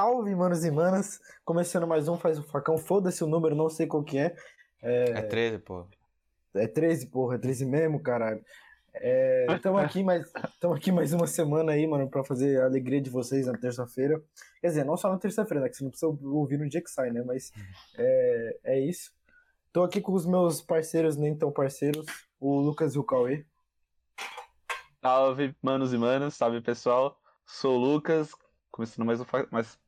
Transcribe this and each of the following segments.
Salve, manos e manas! Começando mais um Faz o Facão. Foda-se o número, não sei qual que é. É 13, pô. É 13, porra. É 13 mesmo, caralho. Estamos aqui, mais, aqui mais uma semana aí, mano, pra fazer a alegria de vocês na terça-feira. Quer dizer, não só na terça-feira, né? Que você não precisa ouvir no dia que sai, né? Mas é, é isso. Tô aqui com os meus parceiros, nem tão parceiros, o Lucas e o Cauê. Salve, manos e manas, salve pessoal. Sou o Lucas, começando mais um. Mais...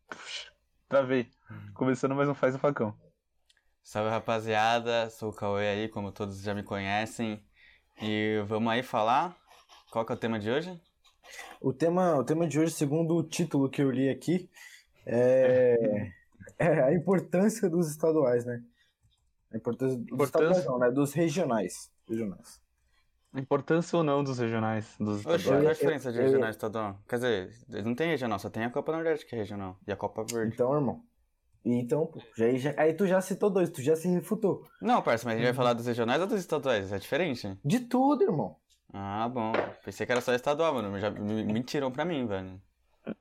Travei. Começando mais um Faz o Facão. Salve rapaziada, sou o Cauê aí, como todos já me conhecem. E vamos aí falar. Qual que é o tema de hoje? O tema, o tema de hoje, segundo o título que eu li aqui, é, é a importância dos estaduais, né? A importância dos Importância? estaduais, não, né? Dos regionais. regionais. A importância ou não dos regionais? Dos Oxe, qual estaduais? é a diferença de eu- regional e estadual? Quer dizer, não tem regional, só tem a Copa Nordeste que é regional. E a Copa Verde. Então, irmão. Então, pô, já, já- aí tu já citou dois, tu já se refutou. Não, parça, mas a gente vai falar dos regionais ou dos estaduais? É diferente? De tudo, irmão. Ah, bom. Pensei que era só estadual, mano. Já me- mentiram pra mim, velho.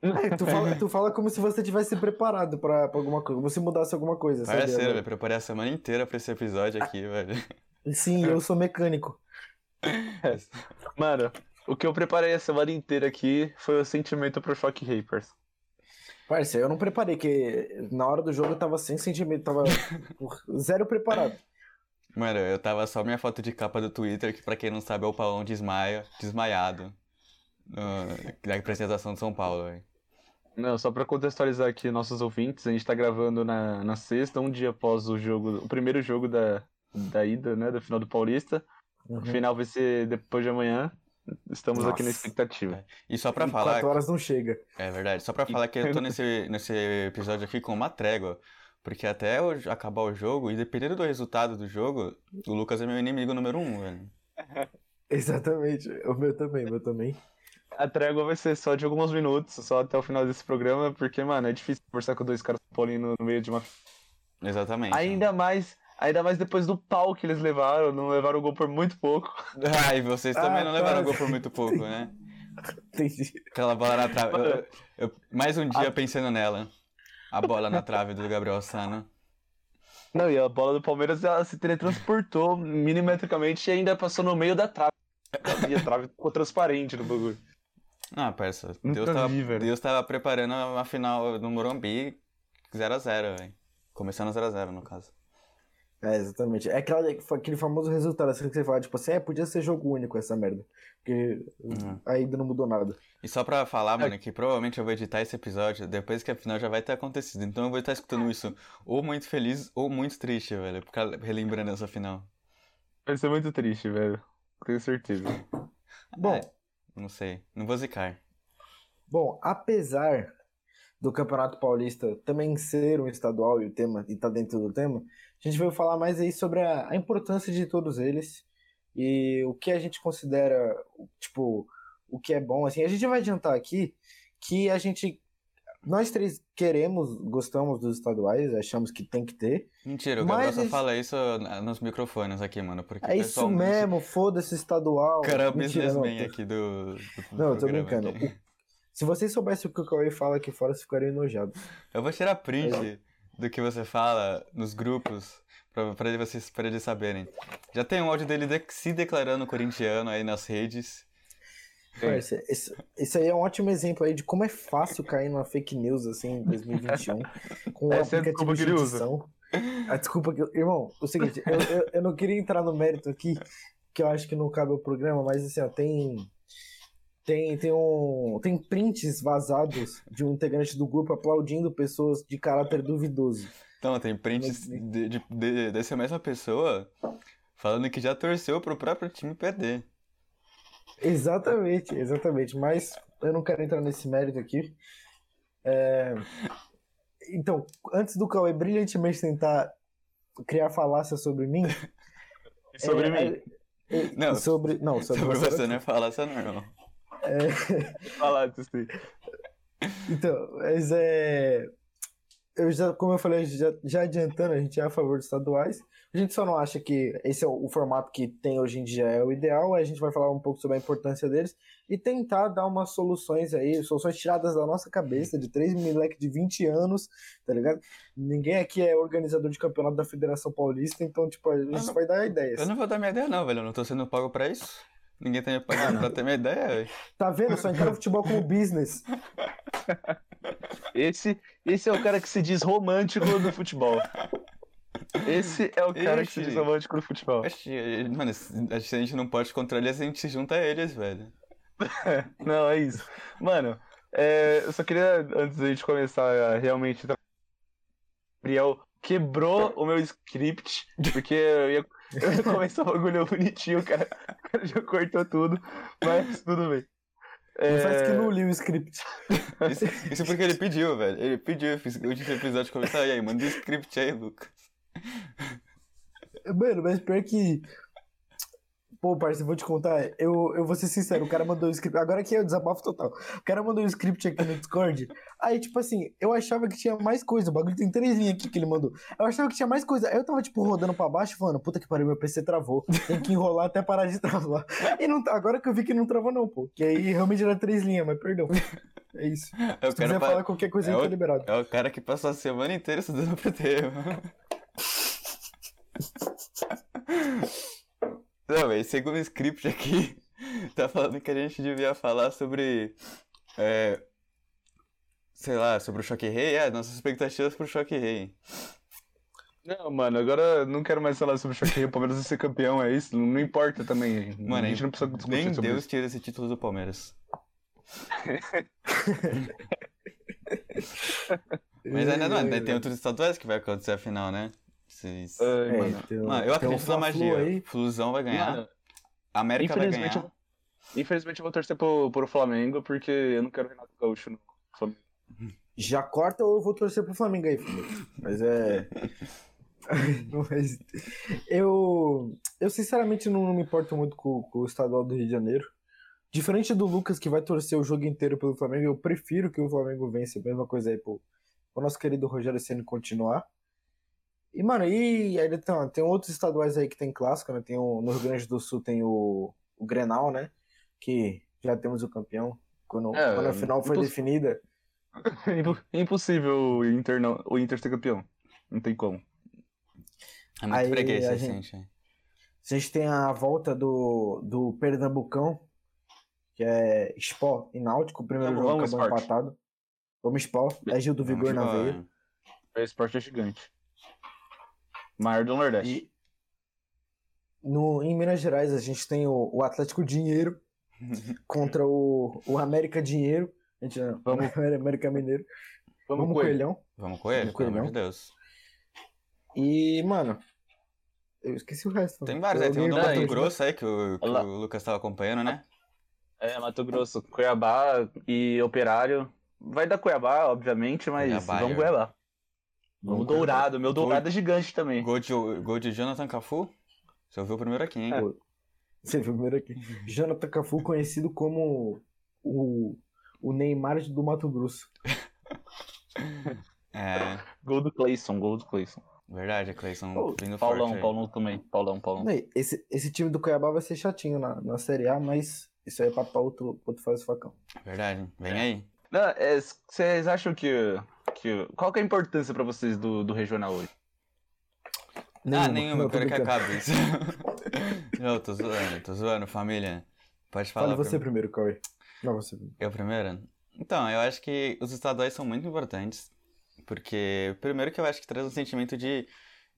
É, tu, fala, tu fala como se você tivesse preparado pra, pra alguma coisa, como se mudasse alguma coisa, sabe? Parceiro, eu preparei a semana inteira pra esse episódio aqui, velho. Sim, eu sou mecânico. Mano, o que eu preparei a semana inteira aqui foi o sentimento pro Shock Rapers. Parceiro, eu não preparei, que na hora do jogo eu tava sem sentimento, tava zero preparado. Mano, eu tava só minha foto de capa do Twitter, que pra quem não sabe é o Paulão desmaia, desmaiado. No, na apresentação de São Paulo, velho. Não, só pra contextualizar aqui nossos ouvintes, a gente tá gravando na, na sexta, um dia após o jogo, o primeiro jogo da, da ida, né, do final do Paulista. Uhum. O final vai ser depois de amanhã. Estamos aqui na Nossa. expectativa. E só pra falar. quatro horas não chega. É verdade, só pra falar que eu tô nesse, nesse episódio aqui com uma trégua. Porque até eu acabar o jogo, e dependendo do resultado do jogo, o Lucas é meu inimigo número um, velho. Exatamente. O meu também, o meu também. A trégua vai ser só de alguns minutos, só até o final desse programa, porque, mano, é difícil conversar com dois caras paulinos no meio de uma. Exatamente. Ainda mais, ainda mais depois do pau que eles levaram, não levaram o gol por muito pouco. Ah, e vocês também Ah, não levaram tá. gol por muito pouco, né? Entendi. Aquela bola na trave. Eu- eu- mais um dia pensando nela. A bola na trave do Gabriel Sano. Não, e a bola do Palmeiras ela se teletransportou milimetricamente e ainda passou no meio da trave. E a trave ficou transparente no bagulho. Ah, parça, Deus tava, vi, velho. Deus tava preparando uma final no Morumbi 0x0, velho. Começando 0x0, no caso. É, exatamente. É aquela, aquele famoso resultado assim que você fala, tipo assim, é, podia ser jogo único essa merda. Porque Uhum. ainda não mudou nada. E só pra falar, mano, que provavelmente eu vou editar esse episódio depois que a final já vai ter acontecido. Então eu vou estar escutando isso ou muito feliz ou muito triste, velho. Ficar relembrando essa final. Vai ser muito triste, velho. Tenho certeza. Bom, É, não sei. Não vou zicar. bom, apesar do Campeonato Paulista também ser um estadual e o tema e tá dentro do tema, a gente veio falar mais aí sobre a, a importância de todos eles e o que a gente considera, tipo, o que é bom. Assim, a gente vai adiantar aqui que a gente nós três queremos, gostamos dos estaduais, achamos que tem que ter. Mentira, o Mas Gabriel só esse- fala isso nos microfones aqui, mano. Porque É isso mesmo, foda-se estadual. Cara é o businessman tô- aqui do, do Não, eu tô brincando. aqui. Se vocês soubessem o que o Cauê fala aqui fora, vocês ficariam enojados. Eu vou tirar print do que você fala nos grupos pra, pra vocês, pra eles saberem. Já tem um áudio dele de- se declarando corintiano aí nas redes. Parça, esse, esse aí é um ótimo exemplo aí de como é fácil cair numa fake news assim em 2021 com um Essa é a aplicativo desculpa de que ele usa. edição. A desculpa que eu, irmão, o seguinte, eu, eu, eu não queria entrar no mérito aqui, que eu acho que não cabe ao programa, mas assim, ó, tem tem tem um tem prints vazados de um integrante do grupo aplaudindo pessoas de caráter duvidoso. Então, tem prints de, de, de- dessa mesma pessoa falando que já torceu pro próprio time perder. Exatamente, exatamente. Mas eu não quero entrar nesse mérito aqui. É, Então, antes do Cauê brilhantemente tentar criar falácia sobre mim. E sobre é, mim? é, Não, sobre. Não, sobre, Sobre você. você não é falácia normal. Falar disso aí. Então, mas é. Eu já, como eu falei, já, já adiantando, a gente é a favor dos estaduais. A gente só não acha que esse é o, o formato que tem hoje em dia é o ideal, a gente vai falar um pouco sobre a importância deles e tentar dar umas soluções aí, soluções tiradas da nossa cabeça, de três moleques de 20 anos, tá ligado? Ninguém aqui é organizador de campeonato da Federação Paulista, então, tipo, a gente não- vai dar ideias. Eu não vou dar minha ideia, não, velho. Eu não tô sendo pago pra isso. Ninguém tá me pagando pra ter minha ideia, velho. Tá vendo? Só encara o futebol como business. Esse, esse é o cara que se diz romântico do futebol. Esse é o cara que se diz romântico do futebol. Mano, a gente não pode contra eles, a gente se junta a eles, velho. Não, é isso. Mano, é, eu só queria, antes da gente começar a realmente. tra- Gabriel quebrou o meu script, porque eu ia, eu ia começar um bagulho bonitinho, o cara, o cara já cortou tudo, mas tudo bem. Não faz É, que não li o script. Isso, isso porque ele pediu, velho. Ele pediu, fiz o último episódio começar. E aí, manda o script aí, Lucas. Mano, mas pior que. Pô, parceiro, vou te contar. Eu, eu vou ser sincero, o cara mandou o script. Agora aqui é o desabafo total. O cara mandou o script aqui no Discord. Aí, tipo assim, eu achava que tinha mais coisa. O bagulho tem três linhas aqui que ele mandou. Eu achava que tinha mais coisa. Aí eu tava, tipo, rodando pra baixo, falando, puta que pariu, meu PC travou. Tem que enrolar até parar de travar. E não, tá- agora que eu vi que não travou, não, pô. Que aí realmente era três linhas, mas perdão. É isso. É o Se quiser pa- falar qualquer coisa é aí, o- tá liberado. é o cara que passou a semana inteira estudando pro tema. Não, velho, segundo o script aqui, tá falando que a gente devia falar sobre. É, sei lá, sobre o Choque Rei. É, nossas expectativas pro Choque Rei. Não, mano, agora eu não quero mais falar sobre o Choque Rei, o Palmeiras vai ser campeão, é isso? Não importa também. Mano, a gente não precisa discutir Nem sobre Deus isso. tira esse título do Palmeiras. Mas ainda não, ainda tem outros estaduais que vai acontecer a final, né? Vocês- Ai, É, mano. um- Mano, eu acredito na Fla-Flu magia. aí. Flusão vai ganhar. Mano, América vai ganhar. eu, infelizmente eu vou torcer pro, pro Flamengo, porque eu não quero Renato Gaúcho no Flamengo. Já corta ou eu vou torcer pro Flamengo aí, Felipe. Mas é. Mas eu, eu sinceramente não, não me importo muito com, com o estadual do Rio de Janeiro. Diferente do Lucas, que vai torcer o jogo inteiro pelo Flamengo, eu prefiro que o Flamengo vença. Mesma coisa aí pro, pro nosso querido Rogério Ceni continuar. E, mano, e ainda tem, tem outros estaduais aí que tem clássico, né? Tem o, no Rio Grande do Sul tem o, o Grenal, né? Que já temos o campeão. Quando, É, quando a final foi definida. Impo- Impossível o Inter, não, o Inter ser campeão. Não tem como. É muito Aí, freguês a recente. aí. A gente tem a volta do, do Pernambucão, que é Spó e Náutico. O primeiro jogo vamos, acabou Sport. empatado. Vamos Spó. É Gil do Vigor na embora. veia. O esporte é gigante. Maior do Nordeste. E no, em Minas Gerais a gente tem o, o Atlético Dinheiro contra o, o América Dinheiro. A gente, Vamos. o América Mineiro. Vamos, Vamos, com ele. Coelhão. Vamos com pelo amor de? Deus. E, mano, eu esqueci o resto. Tem vários aí, tem um do Mato continuar? Grosso aí que o, que o Lucas tava acompanhando, né? É, Mato Grosso, Cuiabá e Operário. Vai dar Cuiabá, obviamente, mas Cuiabá, vamos é. Cuiabá. Vamos Dourado. Meu Dourado é gigante também. Gol de, gol de Jonathan Cafu. Você ouviu primeiro aqui, hein? É. Você viu primeiro aqui. Jonathan Cafu, conhecido como o, o Neymar do Mato Grosso. É, Gol do Cleison, gol do Cleison. verdade, Cleison Ô, vindo Paulão, forte. Paulão também. Paulão, Paulão. Esse, esse time do Cuiabá vai ser chatinho na, na Série A, mas isso aí é papo pra outro, outro faz facão. Verdade, vem aí. Não, é, Vocês acham que, que. Qual que é a importância pra vocês do, do regional hoje? ah, nenhuma, eu quero que acabe isso. Não, tô zoando, tô zoando, família. Pode falar. Fale você primeiro. primeiro, Cauê. Não, você primeiro. Eu primeiro? Então, eu acho que os estaduais são muito importantes. Porque, primeiro que eu acho que traz um sentimento de,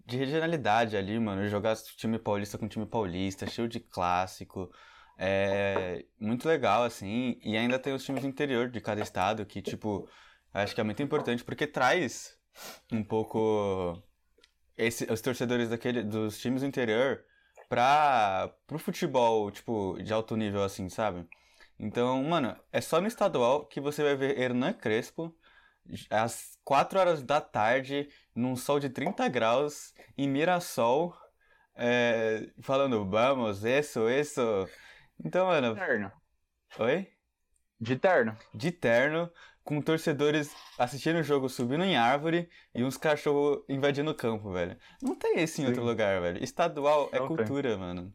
de regionalidade ali, mano. Jogar time paulista com time paulista, cheio de clássico. É muito legal, assim. E ainda tem os times do interior de cada estado, que, tipo, acho que é muito importante, porque traz um pouco esse, os torcedores daquele, dos times do interior pra, pro futebol, tipo, de alto nível, assim, sabe? Então, mano, é só no estadual que você vai ver Hernan Crespo às 4 horas da tarde, num sol de 30 graus, em Mirassol, é, falando, vamos, isso, isso. Então, mano, Terno. oi? De terno. De terno, com torcedores assistindo o jogo subindo em árvore e uns cachorros invadindo o campo, velho. Não tem isso em Sim. outro lugar, velho. Estadual é Não tem. cultura, mano.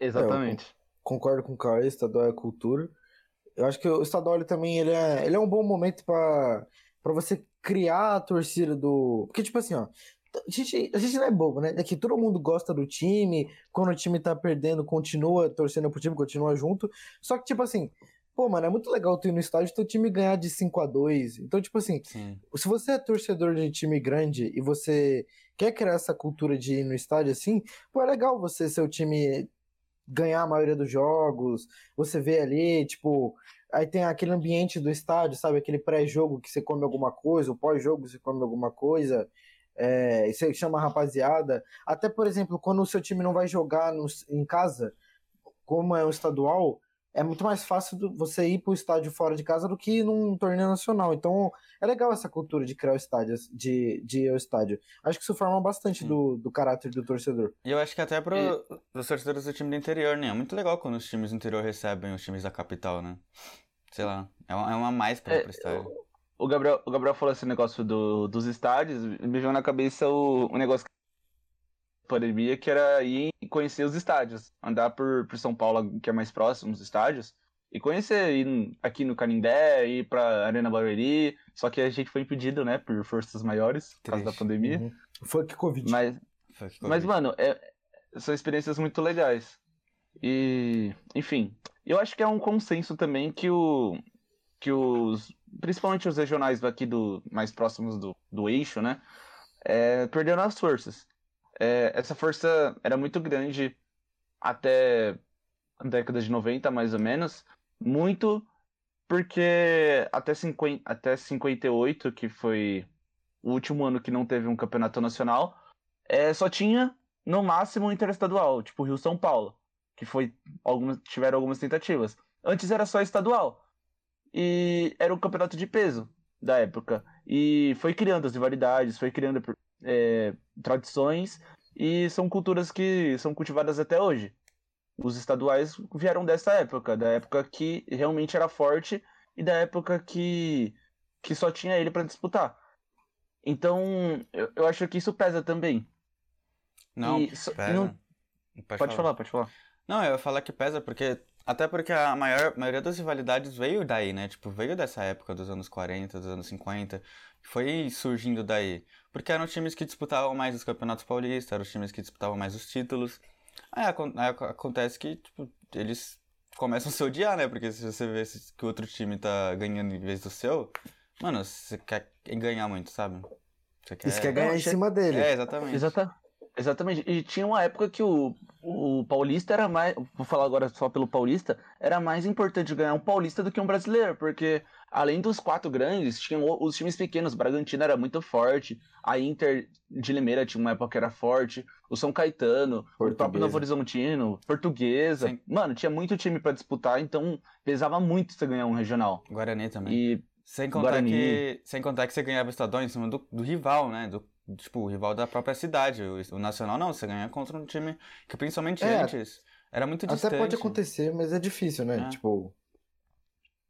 Exatamente. Concordo com o Caio, estadual é cultura. Eu acho que o estadual ele também ele é, ele é um bom momento pra pra você criar a torcida do. Porque, tipo assim, ó. A gente, a gente não é bobo, né? É que todo mundo gosta do time, quando o time tá perdendo, continua torcendo pro time, continua junto. Só que, tipo assim, pô, mano, é muito legal tu ir no estádio e teu time ganhar de 5 a 2 Então, tipo assim, Sim. se você é torcedor de time grande e você quer criar essa cultura de ir no estádio assim, pô, é legal você, seu time ganhar a maioria dos jogos, você vê ali, tipo, aí tem aquele ambiente do estádio, sabe? Aquele pré-jogo que você come alguma coisa, o pós-jogo você come alguma coisa, é, e você chama a rapaziada. Até, por exemplo, quando o seu time não vai jogar no- em casa, como é um estadual, é muito mais fácil do- você ir pro estádio fora de casa do que ir num torneio nacional. Então, é legal essa cultura de criar o estádio, de, de ir ao estádio. Acho que isso forma bastante do, do caráter do torcedor. E eu acho que até pro, pros torcedores do time do interior, né? É muito legal quando os times do interior recebem os times da capital, né? Sei lá, é uma, é uma mais pra ir É, pro estádio. O Gabriel, o Gabriel falou esse negócio do, dos estádios, me veio na cabeça o, o negócio da pandemia, que era ir conhecer os estádios, andar por, por São Paulo, que é mais próximo, os estádios, e conhecer, ir aqui no Canindé, ir pra Arena Barueri, só que a gente foi impedido, né, por forças maiores, por causa da pandemia, Uhum. Foi que Covid. mas, que mas Covid. mano, é- são experiências muito legais. E, enfim, eu acho que é um consenso também que o que os principalmente os regionais daqui do mais próximos do, do eixo, né, é, perderam as forças. É, essa força era muito grande até a década de 90, mais ou menos, muito porque até 50, até 58, que foi o último ano que não teve um campeonato nacional, é, só tinha no máximo um interestadual, tipo Rio São Paulo, que foi algumas tiveram algumas tentativas. Antes era só estadual. E era um campeonato de peso da época. E foi criando as rivalidades, foi criando é, tradições e são culturas que são cultivadas até hoje. Os estaduais vieram dessa época, da época que realmente era forte e da época que, que só tinha ele para disputar. Então, eu, eu acho que isso pesa também. Não, e pesa. não- Pode, Pode falar, pode falar. Não, eu ia falar que pesa porque. Até porque a maior, maioria das rivalidades veio daí, né? Tipo, veio dessa época dos anos 40, dos anos 50. Foi surgindo daí. Porque eram times que disputavam mais os campeonatos paulistas, eram os times que disputavam mais os títulos. Aí, aí ac- acontece que, tipo, eles começam a se odiar, né? Porque se você vê que o outro time tá ganhando em vez do seu, mano, você quer ganhar muito, sabe? Você quer. Isso quer ganhar Não, em cima dele. É, exatamente. Exata, exatamente. E tinha uma época que o, o Paulista era mais. Vou falar agora só pelo Paulista. Era mais importante ganhar um Paulista do que um brasileiro. Porque além dos quatro grandes, tinham o- os times pequenos. Bragantino era muito forte. A Inter de Limeira tinha uma época que era forte. O São Caetano, o próprio Portuguesa. Novo Horizontino, Portuguesa. Sim. Mano, tinha muito time pra disputar. Então pesava muito você ganhar um regional. Guarani também. E Sem contar, Guarani. que, sem contar que você ganhava o estadual em cima do, do rival, né? Do, tipo, o rival da própria cidade. O, o Nacional não, você ganha contra um time que principalmente É, antes era muito Até distante. pode acontecer, mas é difícil, né? É. Tipo.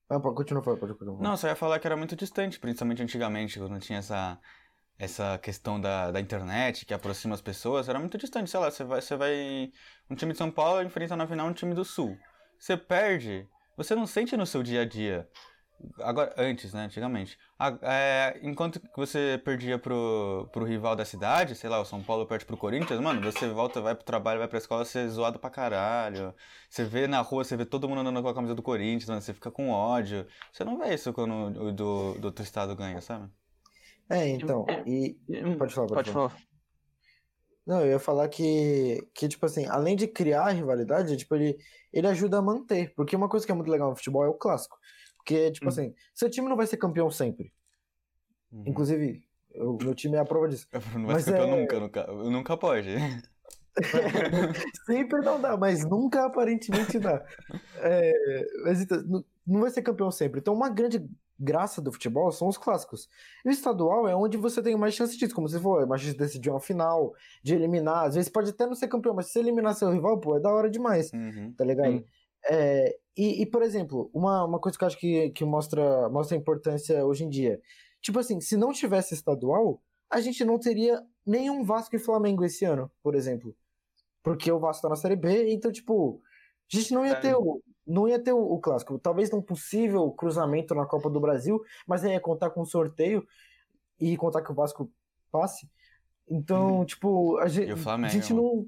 Ah, pode continuar, pode continuar. Não, só ia falar que era muito distante, principalmente antigamente, quando tinha essa, essa questão da, da internet que aproxima as pessoas, era muito distante. Sei lá, você vai, você vai. Um time de São Paulo enfrenta na final um time do Sul. Você perde, você não sente no seu dia a dia. Agora, antes, né? Antigamente. A- é, enquanto que você perdia pro, pro rival da cidade, sei lá, o São Paulo perde pro Corinthians, mano, você volta, vai pro trabalho, vai pra escola, você é zoado pra caralho. Você vê na rua, você vê todo mundo andando com a camisa do Corinthians, mano, você fica com ódio. Você não vê isso quando o do, do outro estado ganha, sabe? É, então. E. Pode falar, pode, Pode falar. falar. Não, eu ia falar que, que, tipo assim, além de criar a rivalidade, tipo, ele, ele ajuda a manter. Porque uma coisa que é muito legal no futebol é o clássico. Porque, tipo Hum. assim, seu time não vai ser campeão sempre. Uhum. Inclusive, o meu time é a prova disso. Não vai mas ser campeão é- nunca, nunca, nunca pode. Sempre não dá, mas nunca aparentemente dá. É, mas então, não- vai ser campeão sempre. Então, uma grande graça do futebol são os clássicos. E o estadual é onde você tem mais chance disso, como você falou, é mais chance de decidir uma final, de eliminar. Às vezes pode até não ser campeão, mas se você eliminar seu rival, pô, é da hora demais, Uhum. tá ligado? Sim. É, e, e, por exemplo, uma, uma coisa que eu acho que, que mostra, mostra a importância hoje em dia. Tipo assim, se não tivesse estadual, a gente não teria nenhum Vasco e Flamengo esse ano, por exemplo. Porque o Vasco tá na Série B, então, tipo, a gente não ia ter o, não ia ter o, o clássico. Talvez não possível cruzamento na Copa do Brasil, mas ia contar com um sorteio e contar que o Vasco passe. Então, uhum. tipo, a gente, a gente não.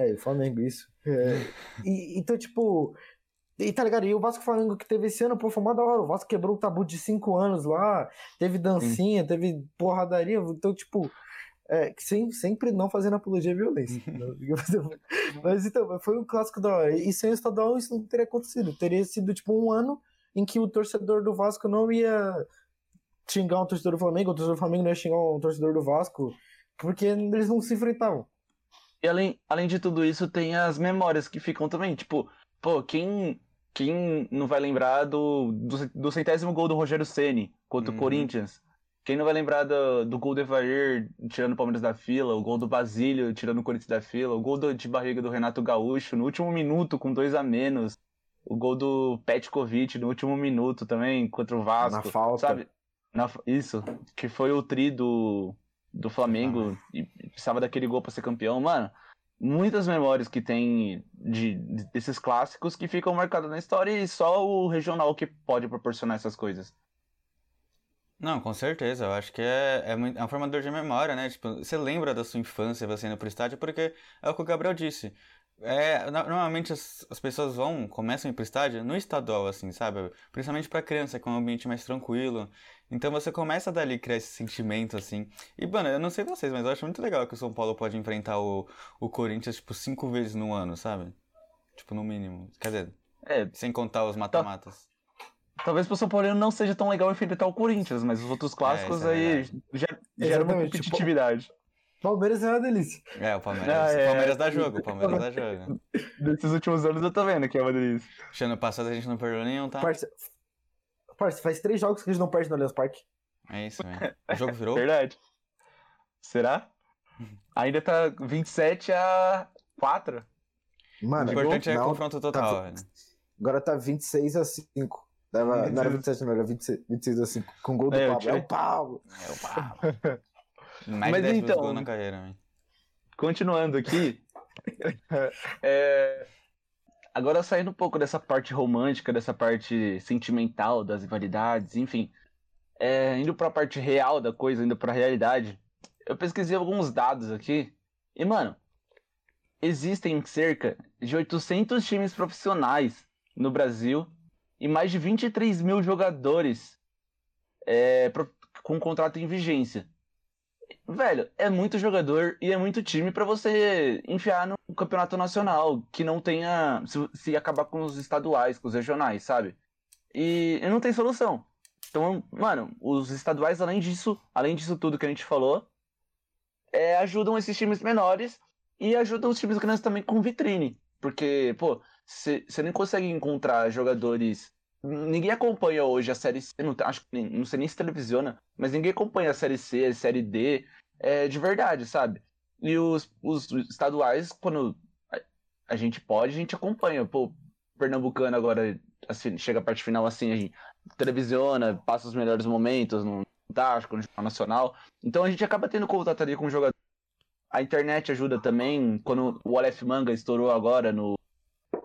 É, o Flamengo, isso. É. e, então, tipo. E tá ligado? E o Vasco Flamengo que teve esse ano, pô, foi uma da hora. O Vasco quebrou o tabu de cinco anos lá, teve dancinha, Sim. teve porradaria. Então, tipo, é, sem, sempre não fazendo apologia à violência. Mas então, foi um clássico da hora. E sem o estadual isso não teria acontecido. Teria sido tipo um ano em que o torcedor do Vasco não ia xingar um torcedor do Flamengo, o torcedor do Flamengo não ia xingar um torcedor do Vasco, porque eles não se enfrentavam. E além, além de tudo isso, tem as memórias que ficam também. Tipo, pô, quem, quem não vai lembrar do, do, do centésimo gol do Rogério Ceni contra uhum. o Corinthians? Quem não vai lembrar do, do gol do Evair tirando o Palmeiras da fila, o gol do Basílio tirando o Corinthians da fila, o gol do, de barriga do Renato Gaúcho no último minuto com dois a menos, o gol do Petkovic no último minuto também contra o Vasco. Na falta. Sabe? Na, isso, que foi o tri do, do Flamengo e precisava daquele gol para ser campeão. Mano, muitas memórias que tem de, desses clássicos que ficam marcadas na história e só o regional que pode proporcionar essas coisas. Não, com certeza. Eu acho que é, é, muito, é um formador de memória, né? Tipo, você lembra da sua infância você indo pro estádio porque é o que o Gabriel disse. É, normalmente as, as pessoas vão, começam a ir pro estádio no estadual, assim, sabe? Principalmente pra criança, que é um ambiente mais tranquilo. Então você começa dali a criar esse sentimento, assim. E, mano, eu não sei vocês, mas eu acho muito legal que o São Paulo pode enfrentar o, o Corinthians, tipo, cinco vezes no ano, sabe? Tipo, no mínimo. Quer dizer, é, sem contar os tá mata-matas. Talvez pro São Paulo não seja tão legal enfrentar o Corinthians, mas os outros clássicos é, aí já, geram uma competitividade. Tipo, Palmeiras é uma delícia. É, o Palmeiras. Ah, é. O Palmeiras dá jogo, o Palmeiras dá jogo. Desses últimos anos eu tô vendo que é uma delícia. Ano passado a gente não perdeu nenhum, tá? Parça, parça faz três jogos que a gente não perde no Allianz Parque. É isso, velho. O jogo virou? Verdade. Será? Ainda tá 27 a 4. Mano, o importante é confronto total, tá, velho. Agora tá 26 a 5. Dava, não era 27, não, era 26, 26 assim, com gol do é, Pablo. É o Pablo! É o Pablo. Mais Mas então, na carreira, continuando aqui, é, agora saindo um pouco dessa parte romântica, dessa parte sentimental das rivalidades, enfim, é, indo para a parte real da coisa, indo para a realidade, eu pesquisei alguns dados aqui e, mano, existem cerca de 800 times profissionais no Brasil e mais de 23 mil jogadores é, com contrato em vigência. Velho, é muito jogador e é muito time para você enfiar no campeonato nacional, que não tenha. Se, se, acabar com os estaduais, com os regionais, sabe? E, e não tem solução. Então, mano, os estaduais, além disso, além disso tudo que a gente falou, é, ajudam esses times menores e ajudam os times grandes também com vitrine. Porque, pô, você nem consegue encontrar jogadores. Ninguém acompanha hoje a série C, não, acho que não sei nem se televisiona, mas ninguém acompanha a série C, a série D, é, de verdade, sabe? E os, os estaduais, quando a, a gente pode, a gente acompanha. Pô, Pernambucano agora assim, chega a parte final assim, a gente televisiona, passa os melhores momentos no Fantástico, no Jornal Nacional. Então a gente acaba tendo contato ali com o jogador. A internet ajuda também, quando o Aleph Manga estourou agora no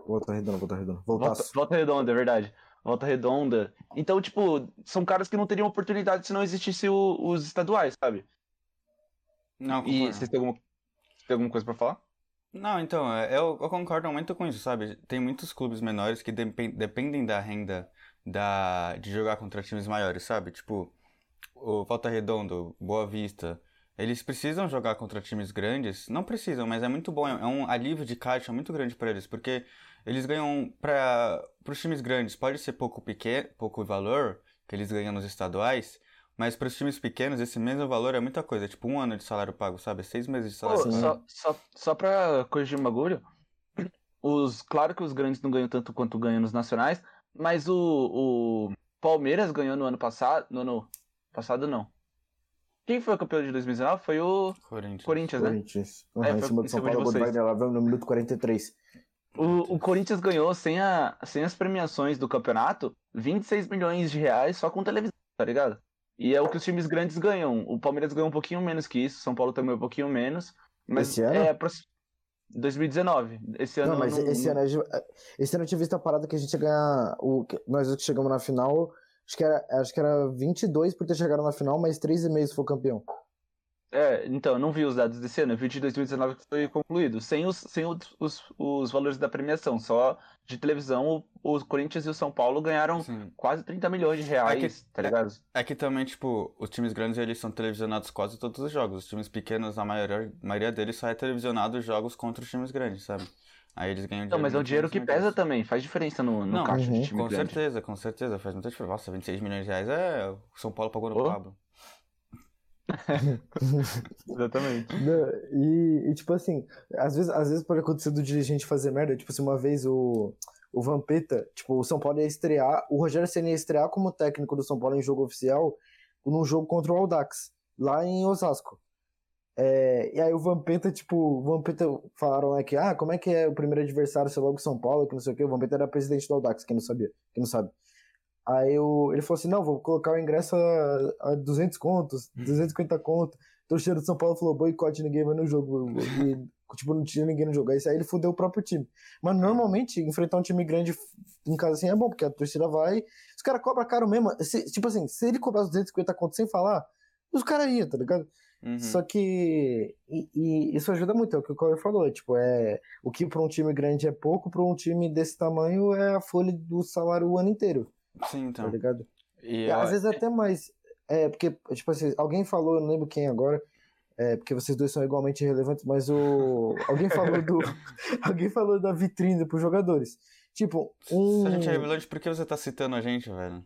Volta Redonda, Volta Redonda. Volta, volta Redonda, é verdade. Volta Redonda. Então, tipo, são caras que não teriam oportunidade se não existisse o, os estaduais, sabe? Não, concordo. E vocês têm alguma, alguma coisa para falar? Não, então, é, eu, eu, concordo muito com isso, sabe? Tem muitos clubes menores que dependem da renda da, de jogar contra times maiores, sabe? Tipo, o Volta Redonda, Boa Vista, eles precisam jogar contra times grandes? Não precisam, mas é muito bom. É um alívio de caixa muito grande para eles, porque eles ganham para os times grandes. Pode ser pouco pequeno, pouco valor que eles ganham nos estaduais, mas para os times pequenos esse mesmo valor é muita coisa. Tipo um ano de salário pago, sabe? Seis meses de salário Pô, pago. Só, só, só para corrigir um bagulho, os, claro que os grandes não ganham tanto quanto ganham nos nacionais, mas o, o Palmeiras ganhou no ano passado. No ano passado não. Quem foi o campeão de 2019? Foi o Corinthians, Corinthians né? Corinthians. Uhum, é, em cima do São Paulo, o Wagner lá no minuto 43. O, o Corinthians ganhou, sem, a, sem as premiações do campeonato, 26 milhões de reais só com televisão, tá ligado? E é o que os times grandes ganham. O Palmeiras ganhou um pouquinho menos que isso, São Paulo também um pouquinho menos. Mas Esse ano? é pra... 2019. Esse ano Não, mas não- esse não- ano, a gente- esse ano eu tinha visto a parada que a gente ia ganhar. O, nós que chegamos na final, acho que, era, acho que era 22 por ter chegado na final, mas 3,5 se for campeão. É, então, eu não vi os dados desse ano, eu vi de 2019 que foi concluído, sem os, sem os, os, os valores da premiação, só de televisão, o, o Corinthians e o São Paulo ganharam Sim. quase 30 milhões de reais, É que- tá ligado? É que também, tipo, os times grandes eles são televisionados quase todos os jogos. Os times pequenos, a maioria, maioria deles só é televisionado os jogos contra os times grandes, sabe? Aí eles ganham Não, mas é um dinheiro que pesa também, faz diferença no, no Não, caixa uhum, de time Com grande. certeza, com certeza, faz muita diferença. Nossa, 26 milhões de reais é o São Paulo pagou no Oh. Pablo. Exatamente. Não, E, e, tipo assim, às vezes, às vezes pode acontecer do dirigente fazer merda. Tipo assim, uma vez o, o Vampeta, tipo, o São Paulo ia estrear, o Rogério Senna ia estrear como técnico do São Paulo em jogo oficial, num jogo contra o Audax, lá em Osasco. É, e aí o Vampeta, tipo, o Vampeta falaram né, que, ah, como é que é o primeiro adversário ser logo São Paulo, que não sei o que, o Vampeta era presidente do Audax, quem não sabia, quem não sabe. Aí o, ele falou assim, não, vou colocar o ingresso a, a 200 contos, 250 contos. Torcedor do São Paulo falou, boicote, ninguém vai no jogo. E, tipo, não tinha ninguém no jogo. Aí, aí ele fudeu o próprio time. Mas normalmente, enfrentar um time grande em casa assim é bom, porque a torcida vai. Os caras cobram caro mesmo. Se- tipo assim, se ele cobrar os 250 contos sem falar, os caras iam, tá ligado? Uhum. Só que. E, e isso ajuda muito, é o que o Cauê falou. Tipo, é. O que pra um time grande é pouco, pra um time desse tamanho é a folha do salário o ano inteiro, Sim, tá então. ligado? E eu- às vezes até mais. É, porque, tipo assim, alguém falou, eu não lembro quem agora, é, porque vocês dois são igualmente relevantes, mas o. Alguém falou do. alguém falou da vitrine pros jogadores. Tipo, um. Se a gente é relevante, por que você tá citando a gente, velho?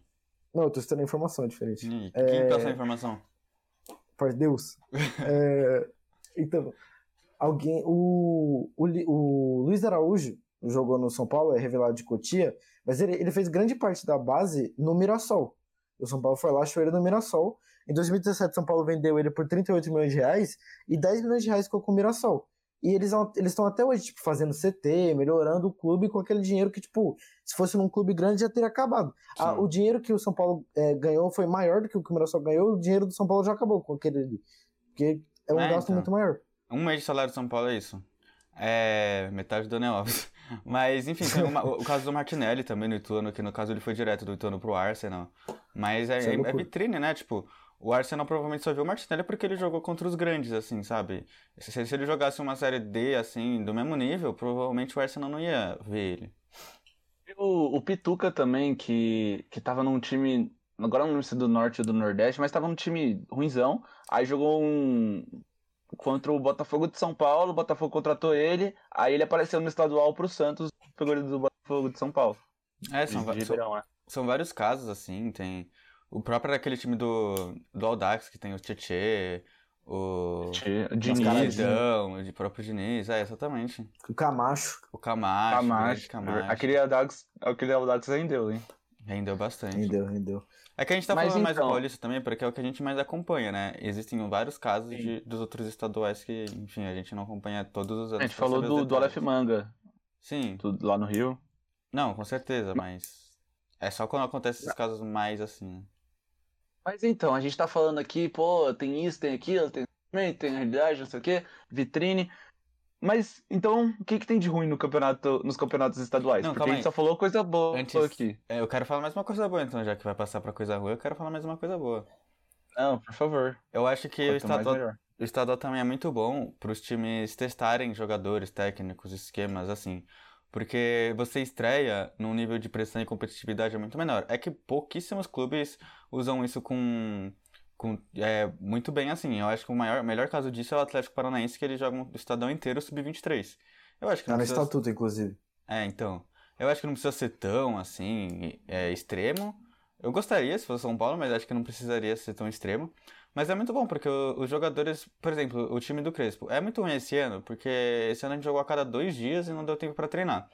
Não, eu tô citando informação diferente. E É. Quem passa a informação? Por Deus. É, então, alguém. O, o, o Luiz Araújo jogou no São Paulo, é revelado de Cotia, mas ele, ele fez grande parte da base no Mirassol. O São Paulo foi lá, achou ele no Mirassol. Em 2017, São Paulo vendeu ele por 38 milhões de reais e 10 milhões de reais ficou com o Mirassol. E eles eles estão até hoje, tipo, fazendo CT, melhorando o clube com aquele dinheiro que, tipo, se fosse num clube grande já teria acabado. Ah, o dinheiro que o São Paulo é, ganhou foi maior do que o que o Mirassol ganhou, o dinheiro do São Paulo já acabou com aquele. Porque é um É, gasto então. muito maior. Um mês de salário de São Paulo é isso. É metade do Daniel Alves. Mas, enfim, tem uma- o, caso do Martinelli também no Ituano, que no caso ele foi direto do Ituano pro Arsenal. Mas é, é é- vitrine, né? Tipo, o Arsenal provavelmente só viu o Martinelli porque ele jogou contra os grandes, assim, sabe? Se, se ele jogasse uma série D, assim, do mesmo nível, provavelmente o Arsenal não ia ver ele. O, o Pituca também, que, que tava num time. Agora eu não lembro se é do norte ou do nordeste, mas tava num time ruimzão. Aí jogou um. Contra o Botafogo de São Paulo, o Botafogo contratou ele, aí ele apareceu no estadual pro Santos, pegou ele do Botafogo de São Paulo. É, são, De va- são, Ribeirão, né? são vários casos, assim, tem... O próprio daquele time do, do Audax, que tem o Tietê, o... Tchê, O Diniz, Caradão, o próprio Diniz, é, exatamente. O Camacho O Camacho, Camacho. Camacho. Aquele Audax, aquele Audax rendeu, hein? Rendeu bastante. rendeu, rendeu. É que a gente tá Mas falando mais do então- Paulista também, porque é o que a gente mais acompanha, né? Existem vários casos de, dos outros estaduais que, enfim, a gente não acompanha todos os anos. A gente falou do, do Aleph. Manga, Sim, do- lá no Rio. não, com certeza, mas é só quando acontece esses casos mais assim, né? Mas então, a gente tá falando aqui, pô, tem isso, tem aquilo, tem tem realidade, não sei o quê, vitrine. Mas, então, o que que tem de ruim no campeonato, nos campeonatos estaduais? Não, Porque a gente só falou coisa boa Antes- aqui. É, eu quero falar mais uma coisa boa, então, já que vai passar pra coisa ruim, eu quero falar mais uma coisa boa. Não, por favor. Eu acho que o Quanto estadual. O estadual também é muito bom para os times testarem jogadores, técnicos, esquemas, assim. Porque você estreia num nível de pressão e competitividade muito menor. É que pouquíssimos clubes usam isso com, com é, muito bem assim. Eu acho que o maior, melhor caso disso é o Atlético Paranaense, que eles jogam o estadão inteiro sub-23. Eu acho que Tá não no precisa... estatuto, inclusive. É, então. Eu acho que não precisa ser tão assim, é, extremo. Eu gostaria se fosse São Paulo, mas acho que não precisaria ser tão extremo. Mas é muito bom, porque os jogadores, por exemplo, o time do Crespo, é muito ruim esse ano, porque esse ano a gente jogou a cada dois dias e não deu tempo pra treinar.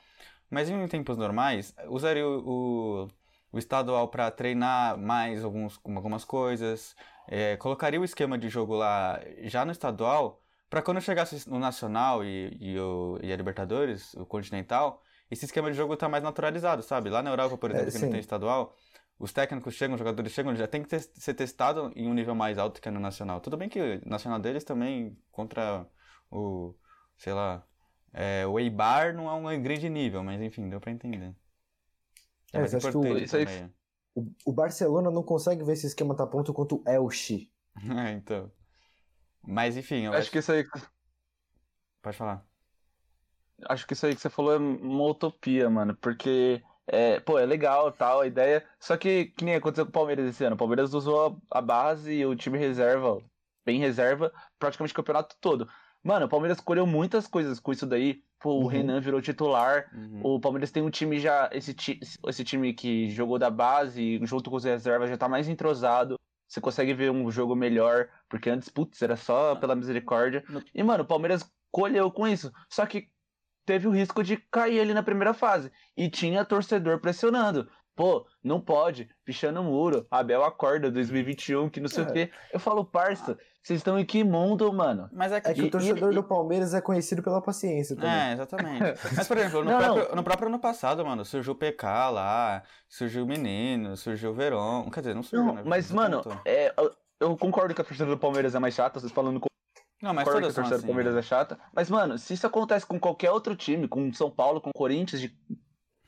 Mas em tempos normais, usaria o, o, o estadual pra treinar mais alguns, algumas coisas, é, colocaria o esquema de jogo lá já no estadual, pra quando chegasse no Nacional e, e, o, e a Libertadores, o Continental, esse esquema de jogo tá mais naturalizado, sabe? Lá na Europa, por exemplo, É, que não tem estadual, os técnicos chegam, os jogadores chegam, já tem que ter- ser testado em um nível mais alto que no nacional. Tudo bem que o nacional deles também contra o, sei lá, é, o Eibar não é um grande nível, mas enfim, deu pra entender. É, mas acho que o- isso aí- também. O, o Barcelona não consegue ver se o esquema tá pronto quanto o Elche. É, então. Mas enfim, eu Acho acho que isso aí. Pode falar. Acho que isso aí que você falou é uma utopia, mano. Porque, é, pô, é legal tal, a ideia. Só que, que nem aconteceu com o Palmeiras esse ano. O Palmeiras usou a, a base e o time reserva, bem reserva, praticamente o campeonato todo. Mano, o Palmeiras escolheu muitas coisas com isso daí. Pô, o Uhum. Renan virou titular. Uhum. O Palmeiras tem um time já. Esse, ti- esse time que jogou da base, junto com os reservas, já tá mais entrosado. Você consegue ver um jogo melhor. Porque antes, putz, era só pela misericórdia. E, mano, o Palmeiras colheu com isso. Só que teve o risco de cair ali na primeira fase. E tinha torcedor pressionando. Pô, não pode, pichando o muro. Abel acorda 2021, que não sei É. o quê. Eu falo, parça, vocês estão em que mundo, mano? Mas é que, É que E- o torcedor e- do Palmeiras é conhecido pela paciência também. É, exatamente. Mas, por exemplo, no, Não, próprio, não. no próprio ano passado, mano, surgiu o PK lá, surgiu o Menino, surgiu o Verón. Quer dizer, não surgiu, Não, né? mas, mano, é, eu- concordo que a torcida do Palmeiras é mais chata, vocês falando Não, mas concordo que a todas torcida assim. do Palmeiras né? é chata. Mas, mano, se isso acontece com qualquer outro time, com São Paulo, com Corinthians, de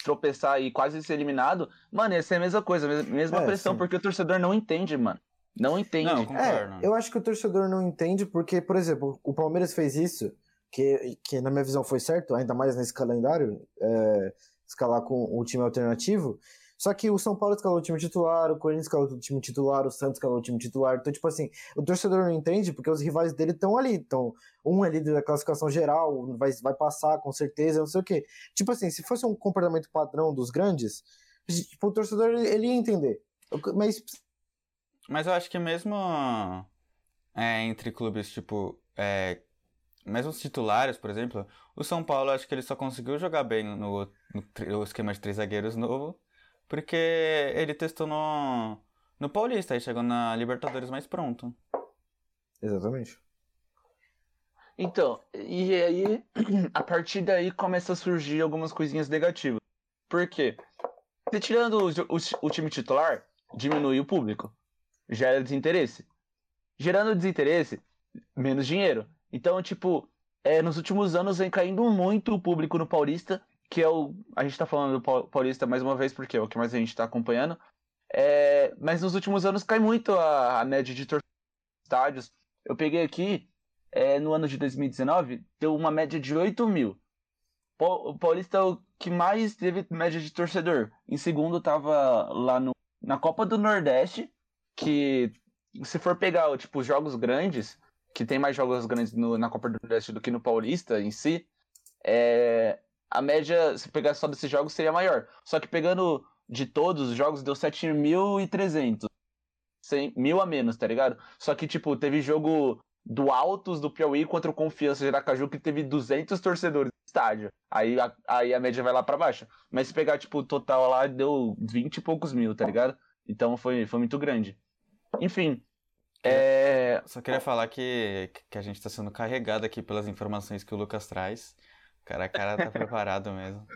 tropeçar e quase ser eliminado, mano, ia ser a mesma coisa, a mesma É, pressão, sim. porque o torcedor não entende, mano. Não entende. Não, É, concordo. eu acho que o torcedor não entende porque, por exemplo, o Palmeiras fez isso, que, que na minha visão foi certo, ainda mais nesse calendário, é, escalar com o time alternativo. Só que o São Paulo escalou o time titular, o Corinthians escalou o time titular, o Santos escalou o time titular. Então, tipo assim, o torcedor não entende porque os rivais dele estão ali. Então, um é líder da classificação geral, vai, vai passar com certeza, não sei o quê. Tipo assim, se fosse um comportamento padrão dos grandes, tipo, o torcedor ele, ia entender. Mas Mas eu acho que mesmo é, entre clubes, tipo, é, mesmo os titulares, por exemplo, o São Paulo acho que ele só conseguiu jogar bem no, no no esquema de três zagueiros novo, porque ele testou no, no Paulista, aí chegou na Libertadores mais pronto. Exatamente. Então, e aí, a partir daí começa a surgir algumas coisinhas negativas. Por quê? Se tirando o, o- o time titular, diminui o público. Gera desinteresse. Gerando desinteresse, menos dinheiro. Então, tipo, é, nos últimos anos vem caindo muito o público no Paulista, que é o. A gente tá falando do Pau- Paulista mais uma vez, porque é o que mais a gente tá acompanhando. É, mas nos últimos anos cai muito a, a média de nos estádios. Eu peguei aqui, é, no ano de 2019, deu uma média de 8 mil. O Paulista é o que mais teve média de torcedor. Em segundo tava lá no, na Copa do Nordeste, que se for pegar tipo, os jogos grandes, que tem mais jogos grandes no- na Copa do Nordeste do que no Paulista em si, é, a média, se pegar só desses jogos, seria maior. Só que pegando de todos os jogos, deu 7.300. 100 mil a menos, tá ligado? Só que, tipo, teve jogo do Altos do Piauí contra o Confiança de Aracaju que teve 200 torcedores no estádio. Aí a, aí a média vai lá pra baixo. Mas se pegar, tipo, o total lá, deu 20 e poucos mil, tá ligado? Então foi, foi muito grande. Enfim. É. Só queria falar que, que a gente tá sendo carregado aqui pelas informações que o Lucas traz. Cara, o cara tá preparado mesmo.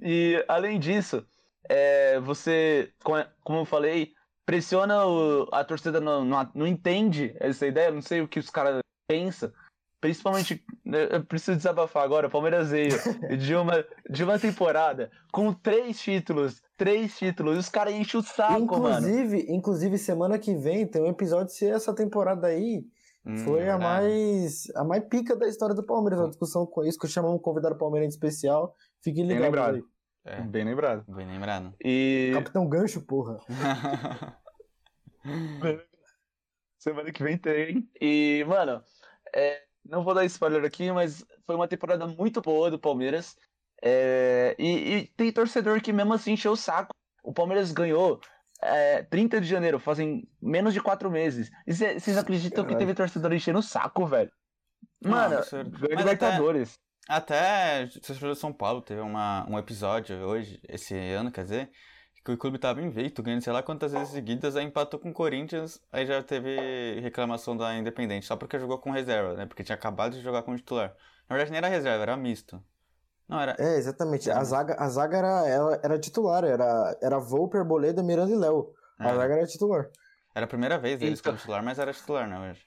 E além disso, é, você, como como eu falei, pressiona o- a torcida, não, não, não entende essa ideia, não sei o que os caras pensam. Principalmente, né, eu preciso desabafar agora, Palmeiras veio de uma, de uma temporada com três títulos, três títulos, e os caras enchem o saco, mano. inclusive, inclusive, semana que vem tem um episódio se essa temporada aí Hum, foi a mais a mais pica da história do Palmeiras. Uma discussão com isso, que eu chamamos um convidado palmeirense especial. Fiquem Bem ligados lembrado. aí. É, Bem lembrado. bem lembrado. E Capitão Gancho, porra. Semana que vem tem. E, mano, é, não vou dar spoiler aqui, mas foi uma temporada muito boa do Palmeiras. É, e, e tem torcedor que mesmo assim encheu o saco. O Palmeiras ganhou é, 30 de janeiro, fazem menos de quatro meses. E cê- vocês acreditam que Caralho. teve torcedor enchendo o saco, velho? Mano, Mas Libertadores. Até falou de São Paulo, teve uma, um episódio hoje, esse ano, quer dizer, que o clube tava invicto, ganhando sei lá quantas vezes seguidas, aí empatou com o Corinthians, aí já teve reclamação da Independente, só porque jogou com reserva, né? Porque tinha acabado de jogar com titular. Na verdade nem era reserva, era misto. Não, era. É, exatamente. A zaga, a zaga era, era, era titular, era, era Volper, Boleda, Miranda e Léo. A Era, zaga era titular. era a primeira vez deles Então- como titular, mas era titular, né, hoje.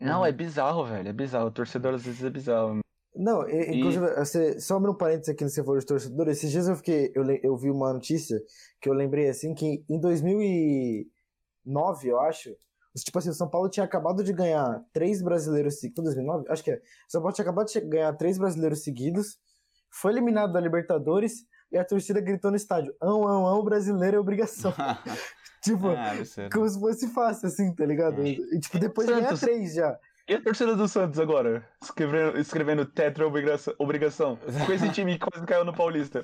Não, é bizarro, velho. É bizarro. O torcedor às vezes é bizarro. Não, e- E- inclusive, você, só abrindo um parênteses aqui no Você For de Torcedor, esses dias eu fiquei, eu, eu vi uma notícia que eu lembrei assim, que em 2009, eu acho, os- tipo assim, o São Paulo tinha acabado de ganhar três brasileiros seguidos, 2009? Acho que é. O São Paulo tinha acabado de ganhar três brasileiros seguidos, foi eliminado da Libertadores e a torcida gritou no estádio, ão, ão, ão, brasileiro é obrigação. tipo, absurdo. como se fosse fácil, assim, tá ligado? E- E, tipo, depois de ganhar três já. E a torcida do Santos agora? Escrevendo, escrevendo tetra obrigação, obrigação. Com esse time que quase caiu no Paulista.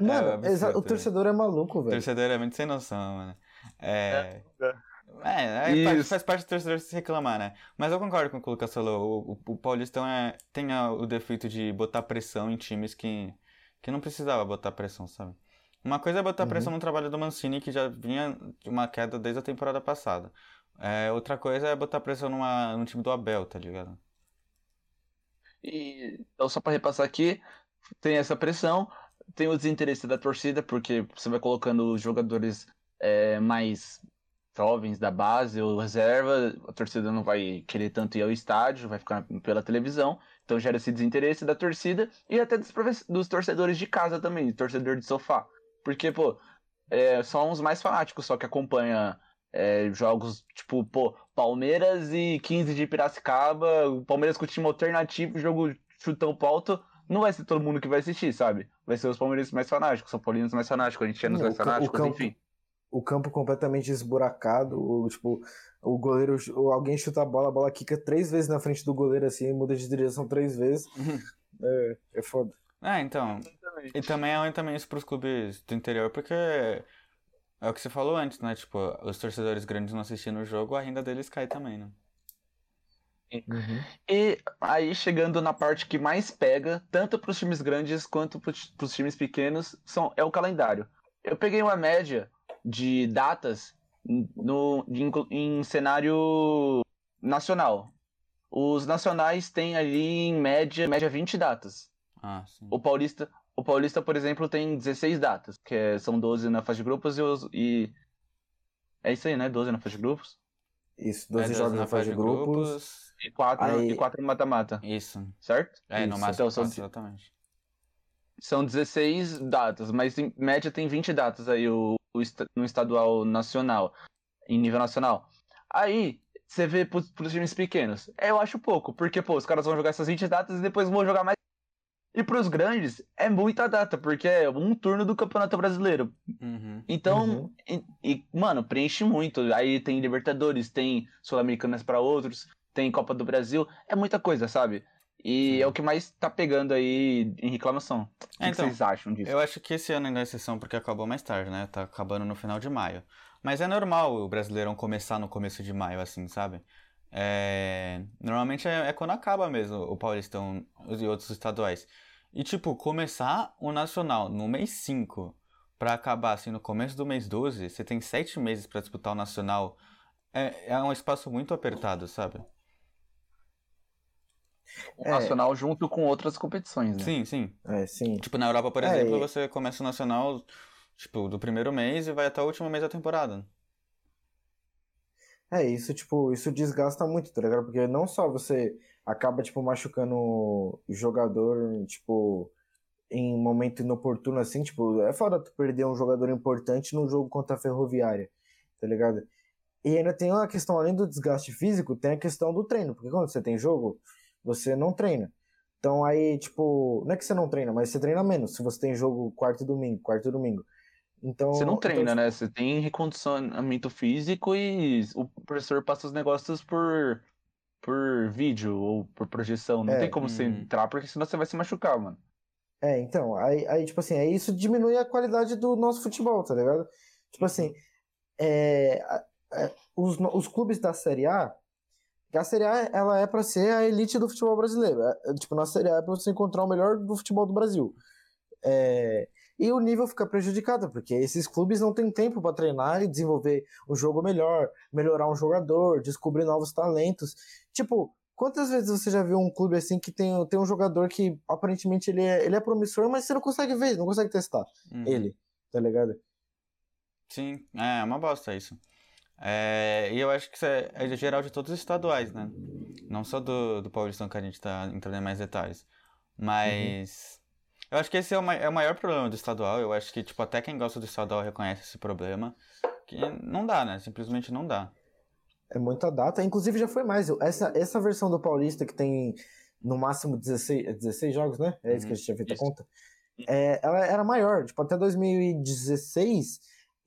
Mano, absurdo, exa- o né? torcedor é maluco, O velho. torcedor é muito sem noção, mano. É. É. É, é, faz parte do torcedor se reclamar, né? Mas eu concordo com o que o Lucas falou. O, o, o Paulistão é, tem a- o defeito de botar pressão em times que, que não precisava botar pressão, sabe? Uma coisa é botar Uhum. pressão no trabalho do Mancini, que já vinha de uma queda desde a temporada passada. É, outra coisa é botar pressão numa, no time do Abel, tá ligado? E então, só pra repassar aqui, tem essa pressão, tem o desinteresse da torcida, porque você vai colocando os jogadores é, mais jovens da base ou reserva, a torcida não vai querer tanto ir ao estádio, vai ficar pela televisão, então gera esse desinteresse da torcida e até dos, dos torcedores de casa também, torcedor de sofá. Porque, pô, é, são os mais fanáticos só que acompanha é, jogos tipo, pô, Palmeiras e 15 de Piracicaba, o Palmeiras com time alternativo, jogo chutão pro alto, não vai ser todo mundo que vai assistir, sabe? Vai ser os palmeirenses mais fanáticos, São Paulinos mais fanáticos, corintianos mais fanáticos, enfim. O campo completamente esburacado, tipo, o goleiro, ou alguém chuta a bola, a bola quica três vezes na frente do goleiro assim, muda de direção três vezes. É, é foda. Ah, então. E também é ruim também isso pros clubes do interior, porque é o que você falou antes, né? Tipo, os torcedores grandes não assistindo o jogo, a renda deles cai também, né? E aí, chegando na parte que mais pega, tanto para os times grandes quanto para os times pequenos, são, é o calendário. Eu peguei uma média de datas no, em, em cenário nacional. Os nacionais têm ali, em média, média 20 datas. Ah, sim. O Paulista, o Paulista, por exemplo, tem 16 datas, que é- são 12 na fase de grupos e, os, e... É isso aí, né? 12 na fase de grupos. Isso, 12 É, jogos na fase de grupos. E 4 Aí- e quatro no mata-mata, Isso. certo? É, no Isso, máximo então são exatamente. São 16 datas, mas em média tem 20 datas aí o, no estadual nacional, em nível nacional. Aí, você vê pros, pros times pequenos. É, eu acho pouco, porque, pô, os caras vão jogar essas 20 datas e depois vão jogar mais. E pros grandes, é muita data, porque é um turno do Campeonato Brasileiro. Uhum. Então, Uhum. e, e, mano, preenche muito. Aí tem Libertadores, tem Sul-Americanas pra outros, tem Copa do Brasil. É muita coisa, sabe? E Sim. é o que mais tá pegando aí em reclamação. O que, É, então, vocês acham disso? Eu acho que esse ano ainda é exceção porque acabou mais tarde, né? Tá acabando no final de maio. Mas é normal o Brasileirão começar no começo de maio, assim, sabe? É... Normalmente é, é quando acaba mesmo o Paulistão e outros estaduais. E, tipo, começar o Nacional no mês 5 pra acabar, assim, no começo do mês 12, você tem sete meses pra disputar o Nacional. É, é um espaço muito apertado, sabe? O É. nacional junto com outras competições, né? Sim, sim. É, sim. Tipo, na Europa, por É, exemplo, e- você começa o Nacional, tipo, do primeiro mês e vai até o último mês da temporada. É, isso, tipo, isso desgasta muito, tá ligado? Porque não só você acaba, tipo, machucando o jogador, tipo, em momento inoportuno, assim, tipo, é foda tu perder um jogador importante num jogo contra a Ferroviária, tá ligado? E ainda tem uma questão, além do desgaste físico, tem a questão do treino, porque quando você tem jogo, você não treina. Então aí, tipo, não é que você não treina, mas você treina menos se você tem jogo quarto e domingo, quarto e domingo. Então, Você não então, treina, né? Você tem recondicionamento físico e o professor passa os negócios por, por vídeo ou por projeção. Não É. tem como você Uhum. entrar, porque senão você vai se machucar, mano. É, então, aí, aí, tipo assim, aí isso diminui a qualidade do nosso futebol, tá ligado? Tipo assim, é, é, os, os clubes da Série A, que a Série A, ela é pra ser a elite do futebol brasileiro. É, é, tipo, na Série A é pra você encontrar o melhor do futebol do Brasil. É, e o nível fica prejudicado, porque esses clubes não têm tempo pra treinar e desenvolver um jogo melhor, melhorar um jogador, descobrir novos talentos. Tipo, Quantas vezes você já viu um clube assim que tem, tem um jogador que aparentemente ele é, ele é promissor, mas você não consegue ver, não consegue testar Uhum. ele, tá ligado? Sim, é uma bosta isso. É, e eu acho que isso é, é geral de todos os estaduais, né? Não só do, do Paulistão que a gente tá entrando em mais detalhes. Mas. Eu acho que esse é o, é o maior problema do estadual. Eu acho que, tipo, até quem gosta do estadual reconhece esse problema. Que não dá, né? Simplesmente não dá. É muita data. Inclusive já foi mais. Essa, essa versão do Paulista que tem no máximo 16, é 16 jogos, né? É isso que a gente tinha feito Isso. a conta. É, ela era maior. Tipo, até 2016,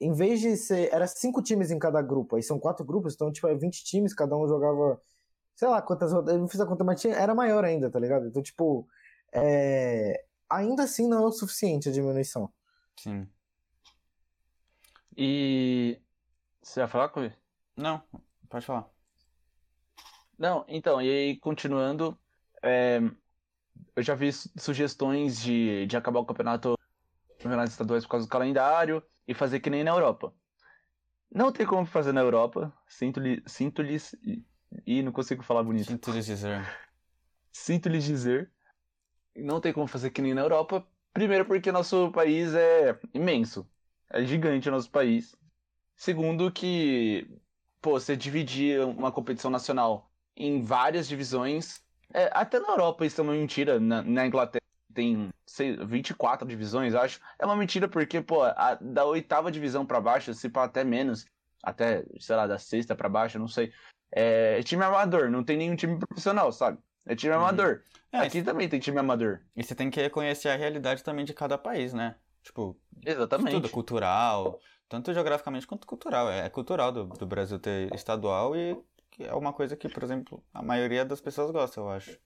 em vez de ser. Era cinco times em cada grupo. Aí são quatro grupos, então, tipo, é 20 times, cada um jogava. Sei lá quantas rodadas. Eu não fiz a conta, mas tinha, era maior ainda, tá ligado? Então, tipo. é, ainda assim não é o suficiente a diminuição. Sim. E. Você vai falar, Cui? Não, pode falar. Não, então, e aí, continuando, é, eu já vi su- sugestões de, de acabar o campeonato, campeonato estaduais por causa do calendário e fazer que nem na Europa. Não tem como fazer na Europa, sinto-lhe- sinto-lhes e, e não consigo falar bonito. Sinto lhes dizer. Sinto lhes dizer, não tem como fazer que nem na Europa. Primeiro, porque nosso país é imenso, é gigante o nosso país. Segundo, que pô, você dividir uma competição nacional em várias divisões, é, até na Europa isso é uma mentira. Na, na Inglaterra tem sei, 24 divisões, acho. É uma mentira porque, pô, a- da oitava divisão pra baixo, se pá, até menos, até, sei lá, da sexta pra baixo, não sei. É, é time amador, não tem nenhum time profissional, sabe? É time Uhum. amador. É, Aqui também tem time amador. e você tem que reconhecer a realidade também de cada país, né? Tipo, Exatamente. tudo cultural, tanto geograficamente quanto cultural. É, é cultural do, do Brasil ter estadual e é uma coisa que, por exemplo, a maioria das pessoas gosta, eu acho.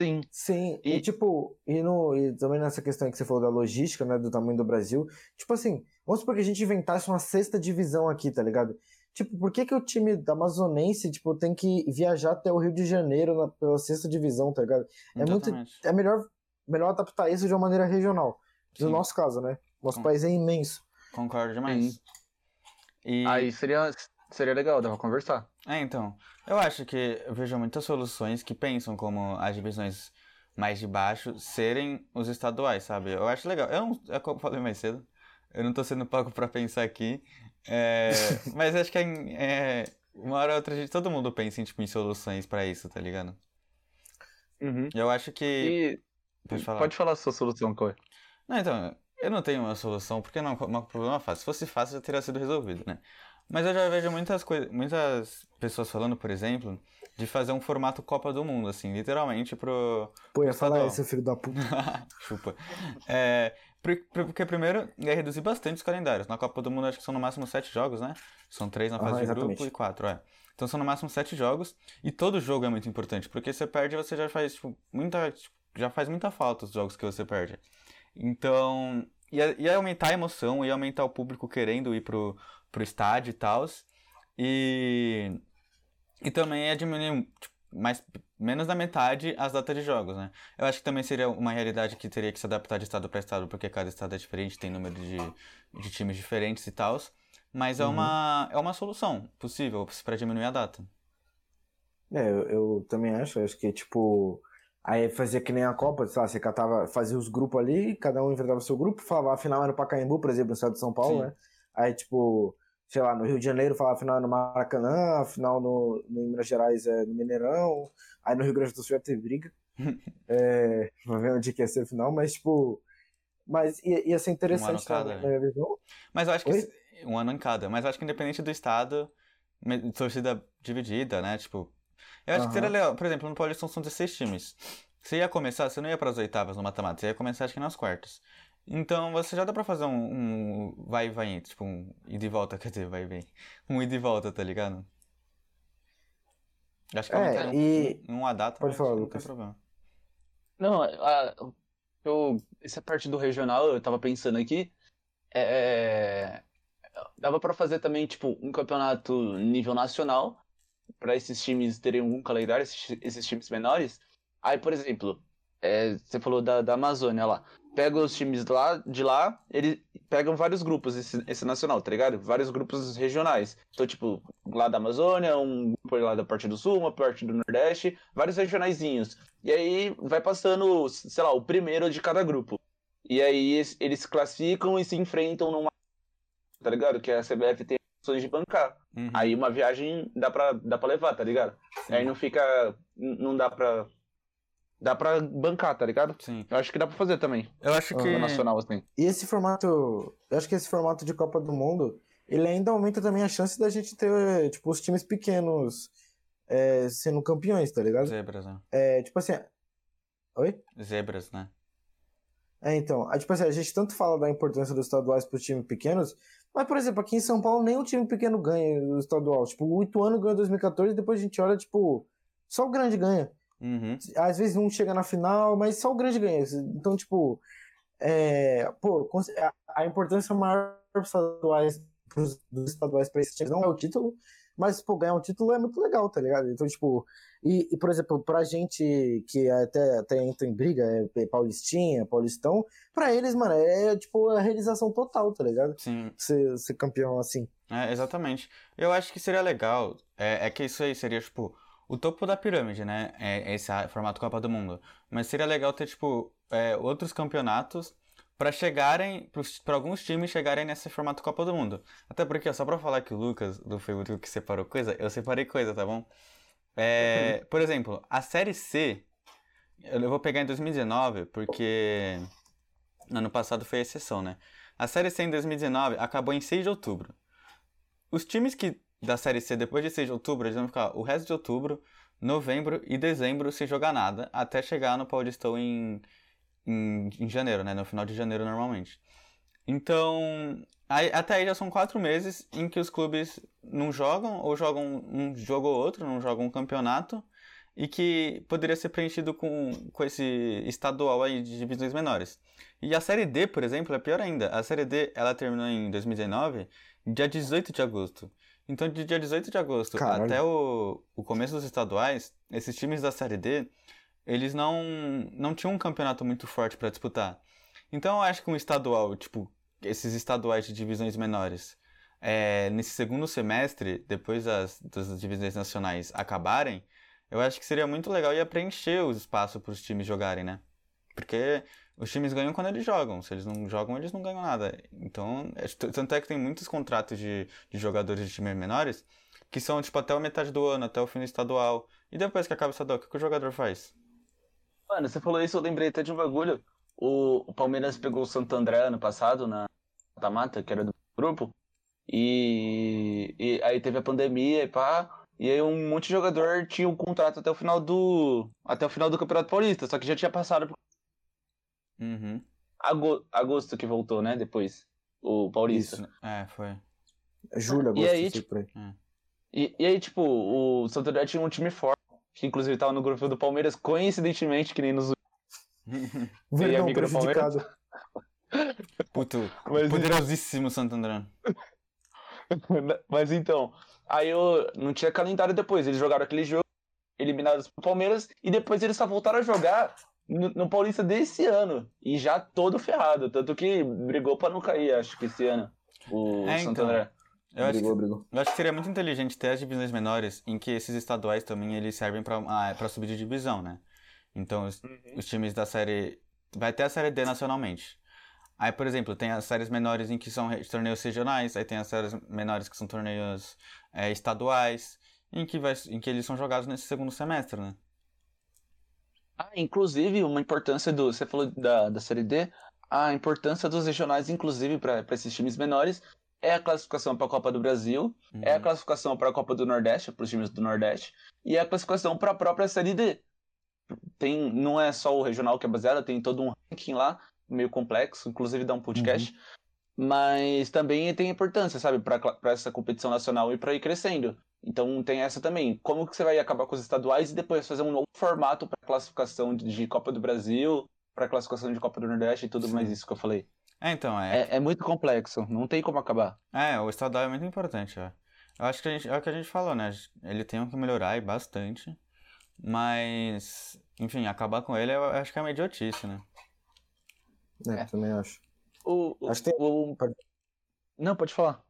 Sim. Sim, e, E- tipo, e, no, e também nessa questão que você falou da logística, né, do tamanho do Brasil, tipo assim, vamos supor que a gente inventasse uma sexta divisão aqui, tá ligado? Tipo, por que que o time da Amazonense, tipo, tem que viajar até o Rio de Janeiro na, pela sexta divisão, tá ligado? É muito-. É melhor, melhor adaptar isso de uma maneira regional, no Sim, nosso caso, né? Nosso Com- país é imenso. concordo demais. E... Aí seria, seria legal, dá pra conversar. É, então, eu acho que eu vejo muitas soluções que pensam como as divisões mais de baixo serem os estaduais, sabe? Eu acho legal. Eu não, é como eu falei mais cedo, eu não tô sendo pago pra pensar aqui, é, mas acho que é, é, uma hora ou outra gente, todo mundo pensa em, tipo, em soluções pra isso, tá ligado? Eu acho que... E Pode falar. pode falar a sua solução, Coy. Não, então, eu não tenho uma solução, porque não é um problema fácil. Se fosse fácil, já teria sido resolvido, né? Mas eu já vejo muitas coisas, muitas pessoas falando, por exemplo, de fazer um formato Copa do Mundo, assim, literalmente pro. Pô, ia falar Estadual. isso, filho da puta. Chupa. É, porque primeiro ia reduzir bastante os calendários. Na Copa do Mundo acho que são no máximo sete jogos, né? São três na fase de grupo e quatro, é. Então são no máximo sete jogos. E todo jogo é muito importante, porque você perde você já faz, tipo, muita. tipo, já faz muita falta os jogos que você perde. Então. Ia, ia aumentar a emoção, ia aumentar o público querendo ir pro, pro estádio e tal. E. E também ia diminuir tipo, mais, menos da metade as datas de jogos, né? Eu acho que também seria uma realidade que teria que se adaptar de estado para estado, porque cada estado é diferente, tem número de, de times diferentes e tal. Mas é, Uhum. uma, é uma solução possível para diminuir a data. É, eu, eu também acho, acho que, tipo, aí fazia que nem a Copa, sei lá, você catava, fazia os grupos ali, cada um enfrentava o seu grupo, falava a final era no Pacaembu, por exemplo, no estado de São Paulo, Sim. né? Aí, tipo, sei lá, no Rio de Janeiro falava a final é no Maracanã, final no, no em Minas Gerais é no Mineirão, aí no Rio Grande do Sul ia ter briga, é, pra ver onde que ia ser a final, mas, tipo, mas ia, ia ser interessante cada, na né? Mas eu acho que. Oi? Um ano em cada. Mas eu acho que independente do estado, torcida dividida, né? Tipo. Eu acho que seria legal. Por exemplo, no Paulistão são 16 times. Você ia começar, você não ia para as oitavas no mata-mata, você ia começar acho que nas quartas. Então você já dá pra fazer um, um vai e vai, tipo um ida e volta, quer dizer, vai e vem. Um ida e volta, tá ligado? Acho que É, aumentaria um, e- um, uma data, Pode falar, não Lucas. tem problema. Não, a- eu, essa parte do regional, eu tava pensando aqui, é, dava pra fazer também, tipo, um campeonato nível nacional, pra esses times terem algum calendário, esses, esses times menores. Aí, por exemplo, é, você falou da, da Amazônia lá, pega os times lá, de lá, eles, pegam vários grupos esse, esse nacional, tá ligado? Vários grupos regionais. Então, tipo, lá da Amazônia, um grupo lá da parte do sul, uma parte do Nordeste, vários regionaizinhos. E aí vai passando, sei lá, o primeiro de cada grupo. E aí eles se classificam e se enfrentam numa. Tá ligado? Que a CBF tem opções de bancar. Uhum. Aí uma viagem dá pra, dá pra levar, tá ligado? Aí não fica. Não dá pra. Dá pra bancar, tá ligado? Sim. Eu acho que dá pra fazer também. Eu acho que. No nacional, assim. E esse formato, eu acho que esse formato de Copa do Mundo, ele ainda aumenta também a chance da gente ter, tipo, os times pequenos é, sendo campeões, tá ligado? Zebras, né? É, tipo assim. Oi? Zebras, né? É, então, a, tipo assim, a gente tanto fala da importância dos estaduais para os times pequenos, mas, por exemplo, aqui em São Paulo nem um time pequeno ganha o estadual. Tipo, o Ituano ganhou em 2014 e depois a gente olha, tipo, só o grande ganha. Uhum. Às vezes um chega na final, mas só o grande ganha. Então, tipo, é, pô, a, importância maior dos estaduais, dos estaduais para esses times não é o título, mas, pô, ganhar um título é muito legal, tá ligado? Então, tipo, e, e por exemplo, pra gente que até, até entra em briga, é Paulistinha, Paulistão, pra eles, mano, é tipo a realização total, tá ligado? Sim. Ser, ser campeão assim. É, exatamente. Eu acho que seria legal, é, é que isso aí seria, tipo, o topo da pirâmide, né? É, esse formato Copa do Mundo. Mas seria legal ter, tipo, é, outros campeonatos para chegarem, para alguns times chegarem nesse formato Copa do Mundo. Até porque, só pra falar que o Lucas do Facebook que separou coisa, eu separei coisa, tá bom? É, por exemplo, a Série C, eu vou pegar em 2019, porque ano passado foi exceção, né? A Série C em 2019 acabou em 6 de outubro. Os times que da Série C depois de 6 de outubro, eles vão ficar o resto de outubro, novembro e dezembro sem jogar nada, até chegar no Paulistão em em, em janeiro, né? No final de janeiro normalmente. Então, aí, até aí já são quatro meses em que os clubes não jogam, ou jogam um jogo ou outro, não jogam um campeonato, e que poderia ser preenchido com, com esse estadual aí de divisões menores. E a Série D, por exemplo, é pior ainda. A Série D, ela terminou em 2019, dia 18 de agosto. Então, de dia 18 de agosto Caralho. até o, o começo dos estaduais, esses times da Série D, eles não, não tinham um campeonato muito forte para disputar. Então eu acho que um estadual, tipo, esses estaduais de divisões menores, é, nesse segundo semestre, depois das, das divisões nacionais acabarem, eu acho que seria muito legal e ia preencher os espaços para os times jogarem, né? Porque os times ganham quando eles jogam. Se eles não jogam, eles não ganham nada. Então, é, tanto é que tem muitos contratos de, de jogadores de times menores que são, tipo, até a metade do ano, até o fim do estadual. E depois que acaba o estadual, o que, que o jogador faz? Mano, você falou isso, eu lembrei até de um bagulho. O, o Palmeiras pegou o Santo André ano passado na mata-mata, que era do grupo. E, e aí teve a pandemia e pá. E aí um monte de jogador tinha um contrato até o final do. Até o final do Campeonato Paulista, só que já tinha passado por Uhum. ago- agosto que voltou, né? Depois. O Paulista. Isso. É, foi. Julho, E agosto, aí, não sei tipo, aí. E, e aí, tipo, o Santo André tinha um time forte, que inclusive tava no grupo do Palmeiras, coincidentemente, que nem nos. Verdão amigo do Palmeiras? Puto, Mas- poderosíssimo Santo André. Mas então, aí eu não tinha calendário depois. Eles jogaram aquele jogo, eliminados pro Palmeiras, e depois eles só voltaram a jogar no, no Paulista desse ano. E já todo ferrado. Tanto que brigou pra não cair, acho que esse ano. O É, Santo então. André. Eu acho, que, brigou, brigou. eu acho que seria muito inteligente ter as divisões menores em que esses estaduais também eles servem pra, ah, pra subir de divisão, né? Então os, os times da série. Vai ter a série D nacionalmente. Aí, por exemplo, tem as séries menores em que são torneios regionais, aí tem as séries menores que são torneios é, estaduais, em que, vai, em que eles são jogados nesse segundo semestre, né? Ah, inclusive, uma importância do. Você falou da, da Série D, a importância dos regionais, inclusive, para esses times menores, é a classificação para a Copa do Brasil, é a Uhum. classificação para a Copa do Nordeste, para os times do Nordeste, e é a classificação para a própria Série D. Tem, não é só o regional que é baseado, tem todo um ranking lá, meio complexo, inclusive dá um podcast. Mas também tem importância, sabe, para essa competição nacional e para ir crescendo. Então tem essa também. Como que você vai acabar com os estaduais e depois fazer um novo formato para classificação de, Copa do Brasil, para classificação de Copa do Nordeste e tudo Sim. mais isso que eu falei. É, então, é, É, é muito complexo, não tem como acabar. É, o estadual é muito importante, ó. Eu acho que a gente, é o que a gente falou, né? Ele tem que melhorar e bastante. Mas, enfim, acabar com ele eu acho que é uma idiotice, né? É, É. também acho. O, Acho que tem- o- Não, pode falar.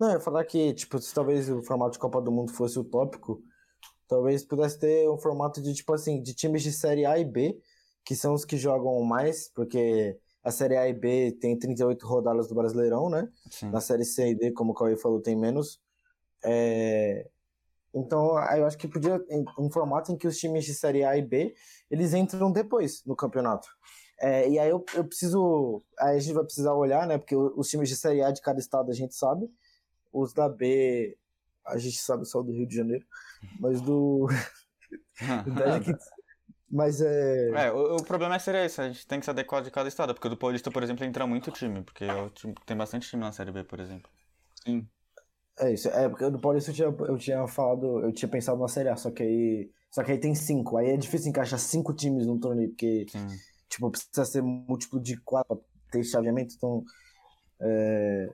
Não, eu ia falar que, tipo, se talvez o formato de Copa do Mundo fosse utópico, talvez pudesse ter um formato de, tipo assim, de times de Série A e B, que são os que jogam mais, porque a Série A e B tem 38 rodadas do Brasileirão, né? Sim. Na Série C e D, como o Cauê falou, tem menos. É, Então, eu acho que podia um formato em que os times de Série A e B, eles entram depois no campeonato. É, e aí eu, eu preciso. Aí a gente vai precisar olhar, né? Porque os times de Série A de cada estado a gente sabe. Os da B, a gente sabe só do Rio de Janeiro. Mas do. mas é. É, o, o problema seria esse, a gente tem que se adequar de cada estado, porque o do Paulista, por exemplo, entra muito time, porque é o time- tem bastante time na Série B, por exemplo. Sim. É isso. É, porque do Paulista eu tinha, eu tinha falado, eu tinha pensado na Série A, só que aí. Só que aí tem cinco. Aí é difícil encaixar cinco times num torneio, porque, Sim. tipo, precisa ser múltiplo de quatro pra ter chaveamento, então. é,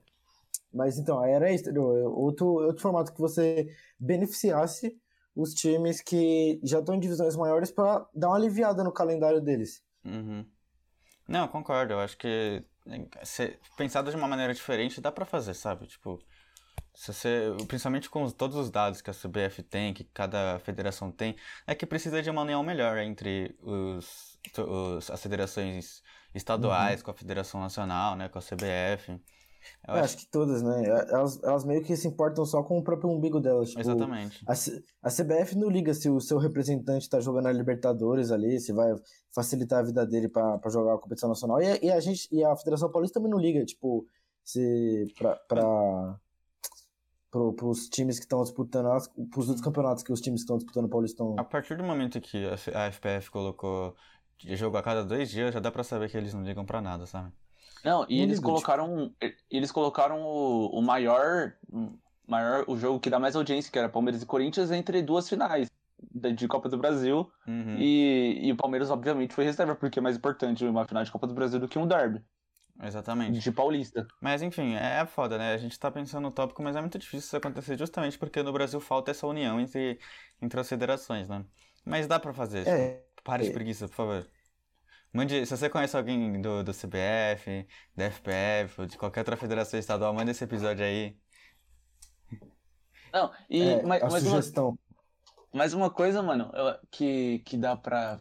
Mas então, era isso? Outro, outro formato que você beneficiasse os times que já estão em divisões maiores pra dar uma aliviada no calendário deles. Uhum. Não, concordo. Eu acho que se, pensado de uma maneira diferente dá pra fazer, sabe? Tipo, se você, principalmente com os- todos os dados que a CBF tem, que cada federação tem, é que precisa de uma união melhor entre os, os- as federações estaduais com a Federação Nacional, né, com a CBF. Eu acho, acho que todas, né? Elas, elas meio que se importam só com o próprio umbigo delas. Tipo, exatamente. A, a CBF não liga se o seu representante tá jogando a Libertadores ali, se vai facilitar a vida dele pra pra jogar a competição nacional. E, a- e a gente e a Federação Paulista também não liga, tipo, se pra, pra pro, pros times que estão disputando as, pros outros campeonatos que os times que estão disputando o Paulistão. A partir do momento que a FPF colocou de jogo a cada dois dias, já dá pra saber que eles não ligam pra nada, sabe? Não, e eles colocaram. Eles colocaram o, o maior. maior. O jogo que dá mais audiência, que era Palmeiras e Corinthians, entre duas finais de Copa do Brasil. Uhum. E, e o Palmeiras, obviamente, foi reserva, porque é mais importante uma final de Copa do Brasil do que um derby Exatamente. de Paulista. Mas enfim, é é foda, né? A gente tá pensando no tópico, mas é muito difícil isso acontecer justamente porque no Brasil falta essa união entre, entre as federações, né? Mas dá pra fazer. É, Pare de é. preguiça, por favor. Mande, se você conhece alguém do, do CBF, da FPF, ou de qualquer outra federação estadual, manda esse episódio aí. Não, e é, mas, a mas uma, sugestão. mas uma coisa, mano, que, que dá pra.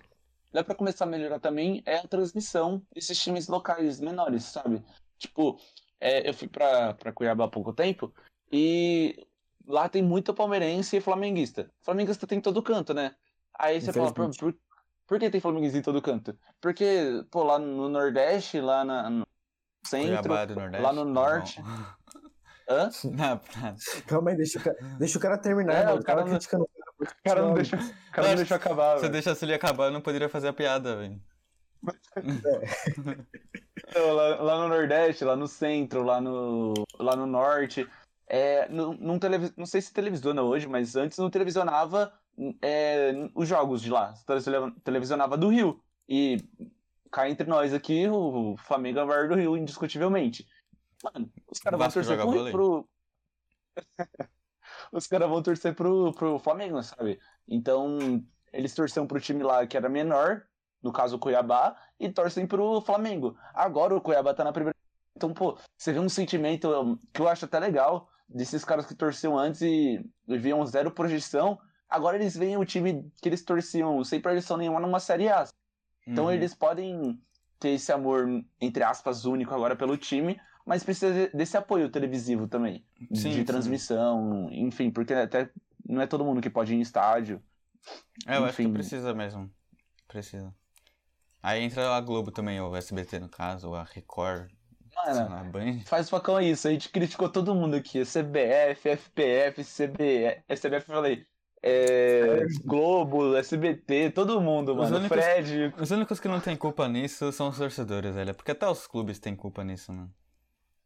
Dá pra começar a melhorar também é a transmissão desses times locais menores, sabe? Tipo, é, eu fui pra, pra Cuiabá há pouco tempo e lá tem muito palmeirense e flamenguista. Flamenguista tem em todo canto, né? Aí você fala, por, por, por que tem flamenguista em todo canto? Porque, pô, lá no Nordeste, lá na, no centro, Nordeste. lá no norte. Hã? Não. Calma aí, deixa o cara, deixa o cara terminar, É, o O cara cara não- criticando. O cara não deixa, o cara não deixa eu acabar, Você velho. deixa a Sully acabar, eu não poderia fazer a piada, velho. Então, lá, lá no Nordeste, lá no centro, lá no, lá no Norte. É, não, não, televis... não sei se televisiona hoje, mas antes não televisionava é, os jogos de lá. Televisionava- do Rio. E cá entre nós aqui, o Flamengo é o maior do Rio, indiscutivelmente. Mano, os caras vão torcer pro. pro... os caras vão torcer pro, pro Flamengo, sabe? Então, eles torceram pro time lá que era menor, no caso o Cuiabá, e torcem pro Flamengo. Agora o Cuiabá tá na primeira. Então, pô, você vê um sentimento que eu acho até legal desses caras que torciam antes e viam zero projeção. Agora eles veem o time que eles torciam sem projeção nenhuma numa Série A. Então Uhum. eles podem ter esse amor, entre aspas, único agora pelo time, mas precisa de- desse apoio televisivo também. Sim, de sim. transmissão, enfim, porque até não é todo mundo que pode ir em estádio. É, eu acho que Enfim. precisa mesmo. Precisa. Aí entra a Globo também, ou o SBT no caso, ou a Record, Mano, lá, Band. faz facão isso. A gente criticou todo mundo aqui. CBF, FPF, CBF, SBF, eu falei. É, Globo, SBT, todo mundo, Os mano. únicos- Fred. Os únicos que não tem culpa nisso são os torcedores, velho. Porque até os clubes têm culpa nisso, mano.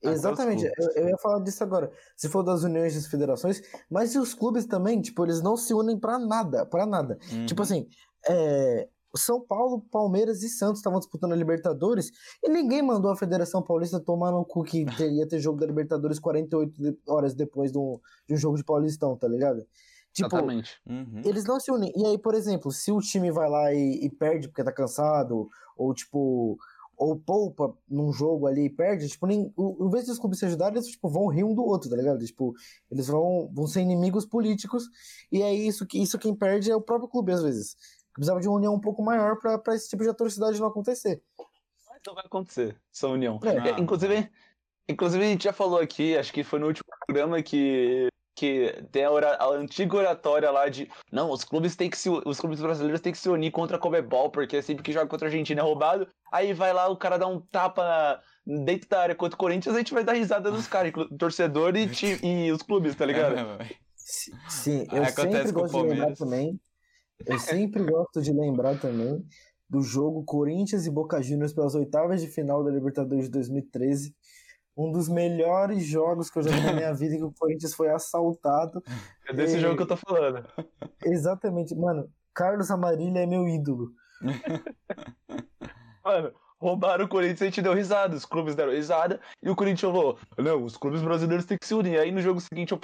Exatamente, eu, eu ia falar disso agora. Se for das uniões das federações, mas e os clubes também, tipo, eles não se unem pra nada, pra nada. Uhum. Tipo assim, é, São Paulo, Palmeiras e Santos estavam disputando a Libertadores e ninguém mandou a Federação Paulista tomar no cu que ter- ia ter jogo da Libertadores 48 de- horas depois de um, de um jogo de Paulistão, tá ligado? Tipo, Exatamente. Uhum. eles não se unem. E aí, por exemplo, se o time vai lá e, e perde porque tá cansado, ou tipo, ou poupa num jogo ali e perde, tipo, nem, o, em vez dos clubes se ajudarem, eles tipo, vão rir um do outro, tá ligado? Tipo, eles vão, vão ser inimigos políticos, e é isso que isso quem perde é o próprio clube, às vezes. Precisava de uma união um pouco maior para esse tipo de atrocidade não acontecer. Mas não vai acontecer, essa união. É. É, inclusive, inclusive, a gente já falou aqui, acho que foi no último programa que que tem a, ora- a antiga oratória lá de não, os clubes têm que se, os clubes brasileiros têm que se unir contra a Comebol, porque sempre que joga contra a Argentina é roubado. Aí vai lá, o cara dá um tapa na- dentro da área contra o Corinthians, a gente vai dar risada dos caras, torcedor e, ti- e os clubes, tá ligado? É, Sim, eu Acontece sempre com o gosto de lembrar também. Eu sempre gosto de lembrar também do jogo Corinthians e Boca Juniors pelas oitavas de final da Libertadores de 2013. Um dos melhores jogos que eu já vi na minha vida que o Corinthians foi assaltado. É desse E- jogo que eu tô falando. Exatamente, mano. Carlos Amarilha é meu ídolo. Mano, roubaram o Corinthians e a gente deu risada. Os clubes deram risada e o Corinthians falou: não, os clubes brasileiros têm que se unir. Aí no jogo seguinte o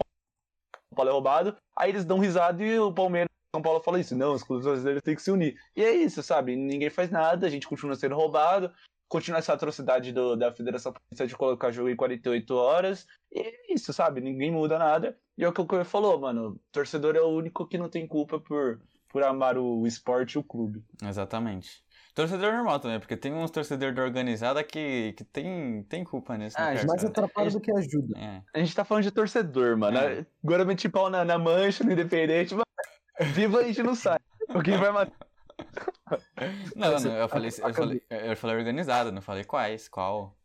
Paulo é roubado, aí eles dão risada e o Palmeiras. São Paulo fala isso, não, os clubes brasileiros têm que se unir. E é isso, sabe? Ninguém faz nada, a gente continua sendo roubado, continua essa atrocidade do- da Federação Paulista de colocar jogo em 48 horas. E é isso, sabe? Ninguém muda nada. E é o que o Coelho falou, mano. Torcedor é o único que não tem culpa por, por amar o esporte e o clube. Exatamente. Torcedor normal também, porque tem uns torcedores da organizada que, que tem, tem culpa nisso, Ah, né? Mais atrapalha é- do que ajuda. É. A gente tá falando de torcedor, mano. É. Agora meti pau na, na mancha, no independente, mas viva a gente não sai. Alguém vai matar. Não, não, eu falei, eu falei, eu falei organizada, não falei quais, qual.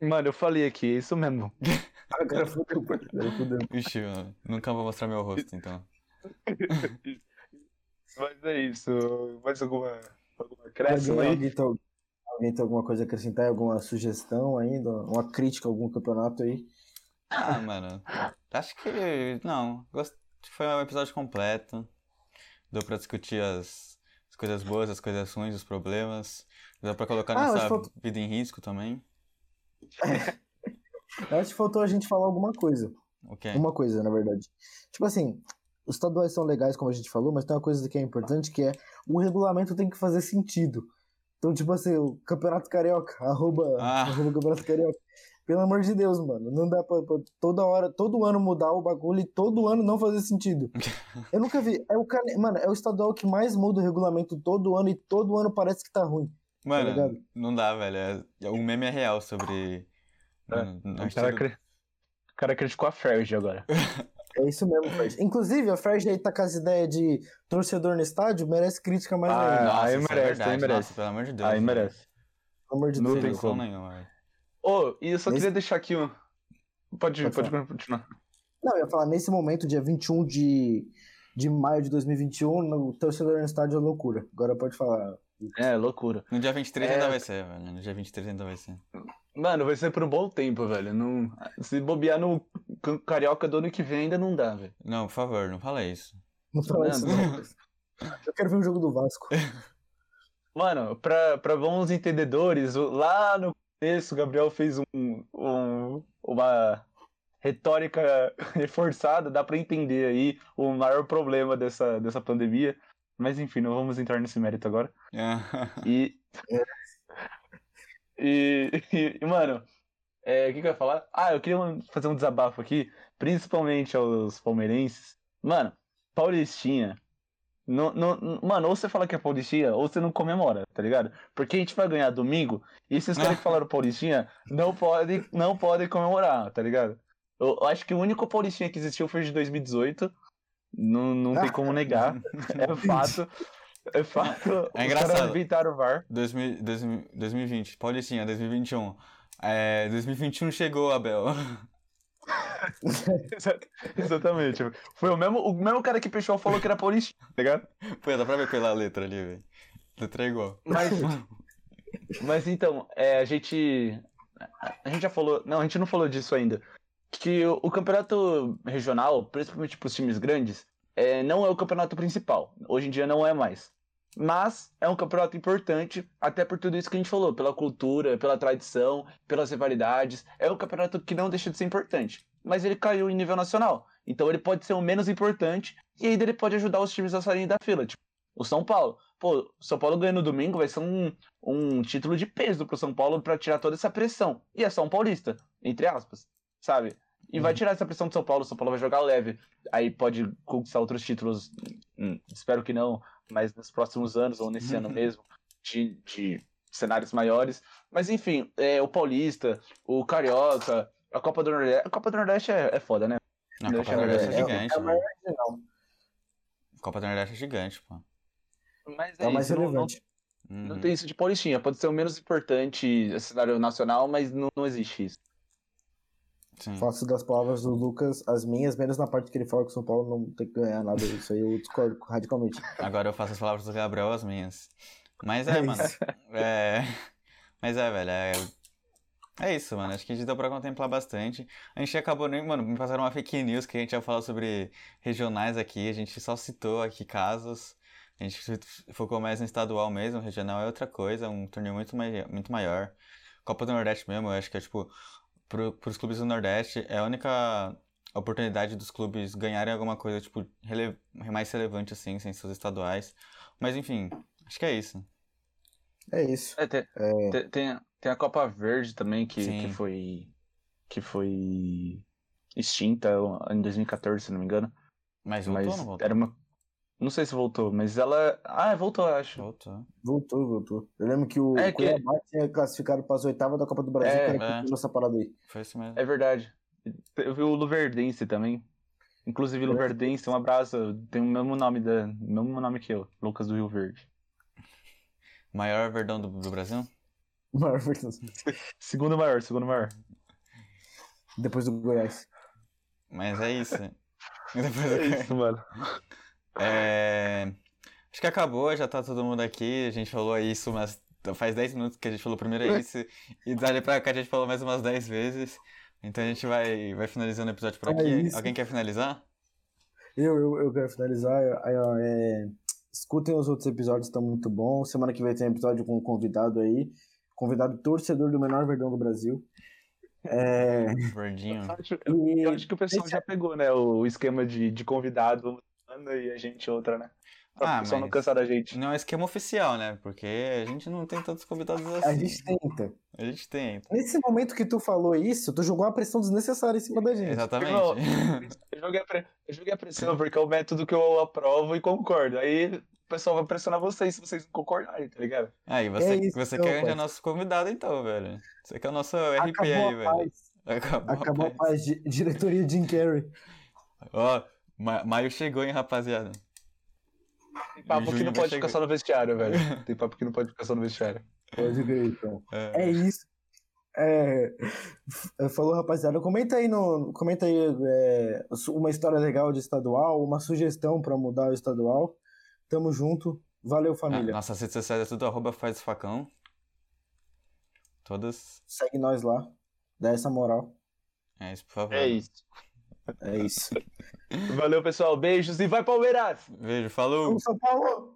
Mano, eu falei aqui, é isso mesmo. Agora fudeu, fudeu. Ixi, eu nunca vou mostrar meu rosto, então. Mas é isso. Mais alguma, alguma acréscimo aí? alguém, tem, alguém tem alguma coisa a acrescentar? Alguma sugestão ainda? Uma crítica a algum campeonato aí? Ah, mano, acho que não. Gost... Foi um episódio completo. Deu pra discutir as, as coisas boas, as coisas ruins, os problemas. Deu pra colocar Ah, nossa faltou- vida em risco também. Eu acho que faltou a gente falar alguma coisa. O quê? Uma coisa, na verdade. Tipo assim, os estaduais são legais, como a gente falou, mas tem uma coisa que é importante que é o regulamento tem que fazer sentido. Então, tipo assim, o Campeonato Carioca, arroba, Ah. arroba Campeonato Carioca. Pelo amor de Deus, mano. Não dá pra, pra toda hora, todo ano mudar o bagulho e todo ano não fazer sentido. Eu nunca vi. É o, cane- mano, é o estadual que mais muda o regulamento todo ano e todo ano parece que tá ruim. Mano, ligado? não dá, velho. É, é um meme é real sobre. Mano, O acho cara, cri- o cara criticou a Ferg agora. É isso mesmo, Fred. Inclusive, a Fred aí tá com as ideias de torcedor no estádio, merece crítica mais Ah, ainda. Nossa, aí isso é merece, verdade. aí merece. Nossa, pelo amor de Deus. Aí merece. Pelo amor de não Deus. tem Sem como. nenhuma, Ô, e eu só Nesse- queria deixar aqui um. Pode, Pode pode continuar. Não, eu ia falar, nesse momento, dia 21 de, de maio de 2021, no torcedor no estádio é loucura. Agora pode falar. É, loucura. No dia 23 É. ainda vai ser, velho. No dia 23 ainda vai ser. Mano, vai ser por um bom tempo, velho. Não... Se bobear no Ca- Carioca do ano que vem ainda não dá, velho. Não, por favor, não fala isso. Não fala isso, não. Eu quero ver um jogo do Vasco. Mano, pra, pra bons entendedores, o- lá no começo o Gabriel fez um, um- uma retórica reforçada, dá pra entender aí o maior problema dessa, dessa pandemia. Mas enfim, não vamos entrar nesse mérito agora. E. E, e, e, mano, é, o que, que eu ia falar? Ah, eu queria fazer um desabafo aqui, principalmente aos palmeirenses. Mano, Paulistinha. Não, não, mano, ou você fala que é Paulistinha, ou você não comemora, tá ligado? Porque a gente vai ganhar domingo, e esses caras que falaram Paulistinha não podem, não podem comemorar, tá ligado? Eu, eu acho que o único Paulistinha que existiu foi de 2018. Não, não tem como negar. É fato. É fato. É engraçado. inventaram o VAR. 2000, 2000, 2020, Paulistinha, 2021. É, 2021 chegou, Abel. Exa- Exatamente. Foi o mesmo, o mesmo cara que Peixoto falou que era Paulistinha, tá ligado? Pô, dá pra ver pela letra ali, velho. Letra é igual. Mas, mas então, é, a gente. A gente já falou. Não, a gente não falou disso ainda. Que o, o campeonato regional, principalmente para os times grandes, é, não é o campeonato principal. Hoje em dia não é mais. Mas é um campeonato importante, até por tudo isso que a gente falou, pela cultura, pela tradição, pelas rivalidades. É um campeonato que não deixa de ser importante. Mas ele caiu em nível nacional. Então ele pode ser o menos importante e ainda ele pode ajudar os times a saírem da fila. Tipo, o São Paulo. pô, São Paulo ganhando no domingo vai ser um, um título de peso pro São Paulo para tirar toda essa pressão. E é São Paulista, entre aspas, sabe? E vai Uhum. tirar essa pressão do São Paulo, o São Paulo vai jogar leve. Aí pode conquistar outros títulos, hum, espero que não, mas nos próximos anos, ou nesse ano mesmo, de, de cenários maiores. Mas enfim, é, o Paulista, o Carioca, a Copa do Nordeste. A Copa do Nordeste é, é foda, né? A Copa do eu Nordeste é É, gigante, é a mano. maior regional. A Copa do Nordeste é gigante, pô. Mas É o mais isso, não- não, relevante. não Uhum. tem isso de Paulistinha. Pode ser o menos importante cenário nacional, mas não, não existe isso. Sim. Faço das palavras do Lucas as minhas, menos na parte que ele fala que o São Paulo não tem que ganhar nada. Isso aí eu discordo radicalmente. Agora eu faço as palavras do Gabriel as minhas. Mas é, É mano. É. Mas é, velho. É... é isso, mano. Acho que a gente deu pra contemplar bastante. A gente acabou nem. Mano, me passaram uma fake news que a gente ia falar sobre regionais aqui. A gente só citou aqui casos. A gente focou mais no estadual mesmo. Regional é outra coisa. Um torneio muito, mai... muito maior. Copa do Nordeste mesmo, eu acho que é tipo. Pro, pros clubes do Nordeste, é a única oportunidade dos clubes ganharem alguma coisa, tipo, rele... mais relevante assim, sem seus estaduais. Mas enfim, acho que é isso. É isso. É, tem, É, tem, tem, tem a Copa Verde também, que, Sim. que foi. que foi extinta em 2014, se não me engano. Mas voltou mas ou não voltou? era uma. Não sei se voltou, mas ela. Ah, voltou, eu acho. Voltou. voltou, voltou. Eu lembro que o É que- Cuiabá tinha classificado para as oitavas da Copa do Brasil, É, que era é. que essa parada aí. Foi isso mesmo. É verdade. Eu vi o Luverdense também. Inclusive, Luverdense, um abraço. Tem o mesmo nome, da, o mesmo nome que eu, Lucas do Rio Verde. Maior verdão do, do Brasil? Maior verdade. Segundo maior, segundo maior. Depois do Goiás. Mas é isso. Depois É eu- isso, mano. É, Acho que acabou, já tá todo mundo aqui. A gente falou isso, mas faz 10 minutos que a gente falou primeiro é isso. E dali pra cá a gente falou mais umas 10 vezes. Então a gente vai, vai finalizando o episódio por É aqui. isso. Alguém quer finalizar? Eu, eu, eu quero finalizar. É, escutem os outros episódios, estão muito bons. Semana que vem tem episódio com um convidado aí. Convidado torcedor do menor verdão do Brasil. É, Verdinho. Eu acho, e eu acho que o pessoal já pegou, né? O esquema de, de convidado uma e a gente outra, né? Pra Ah, o pessoal não cansar da gente. Não é esquema oficial, né? Porque a gente não tem tantos convidados assim. a gente tenta. A gente tem. Nesse momento que tu falou isso, tu jogou uma pressão desnecessária em cima da gente. Exatamente. Não, Eu joguei, a pre- eu joguei a pressão porque é o método que eu aprovo e concordo. Aí o pessoal vai pressionar vocês se vocês não concordarem, tá ligado? Aí, você, É isso, você então, quer arranjar pai. nosso convidado então, velho. Você quer o nosso RP Acabou aí, a velho. paz. Acabou, Acabou a paz. paz. Di- Diretoria Jim Carrey. Ó, ma- maio chegou, hein, rapaziada. Tem papo que não pode ficar só no vestiário, velho. Tem papo que não pode ficar só no vestiário. Pode crer, então. É. É isso. É, f- falou, rapaziada. Comenta aí no, comenta aí é, uma história legal de estadual, uma sugestão pra mudar o estadual. Tamo junto. Valeu, família. Nossas redes sociais é tudo arroba faz facão. Todas. Segue nós lá. Dá essa moral. É isso, por favor. É isso. É isso. Valeu, pessoal. Beijos e vai Palmeiras! Beijo, falou! Vamos, São Paulo!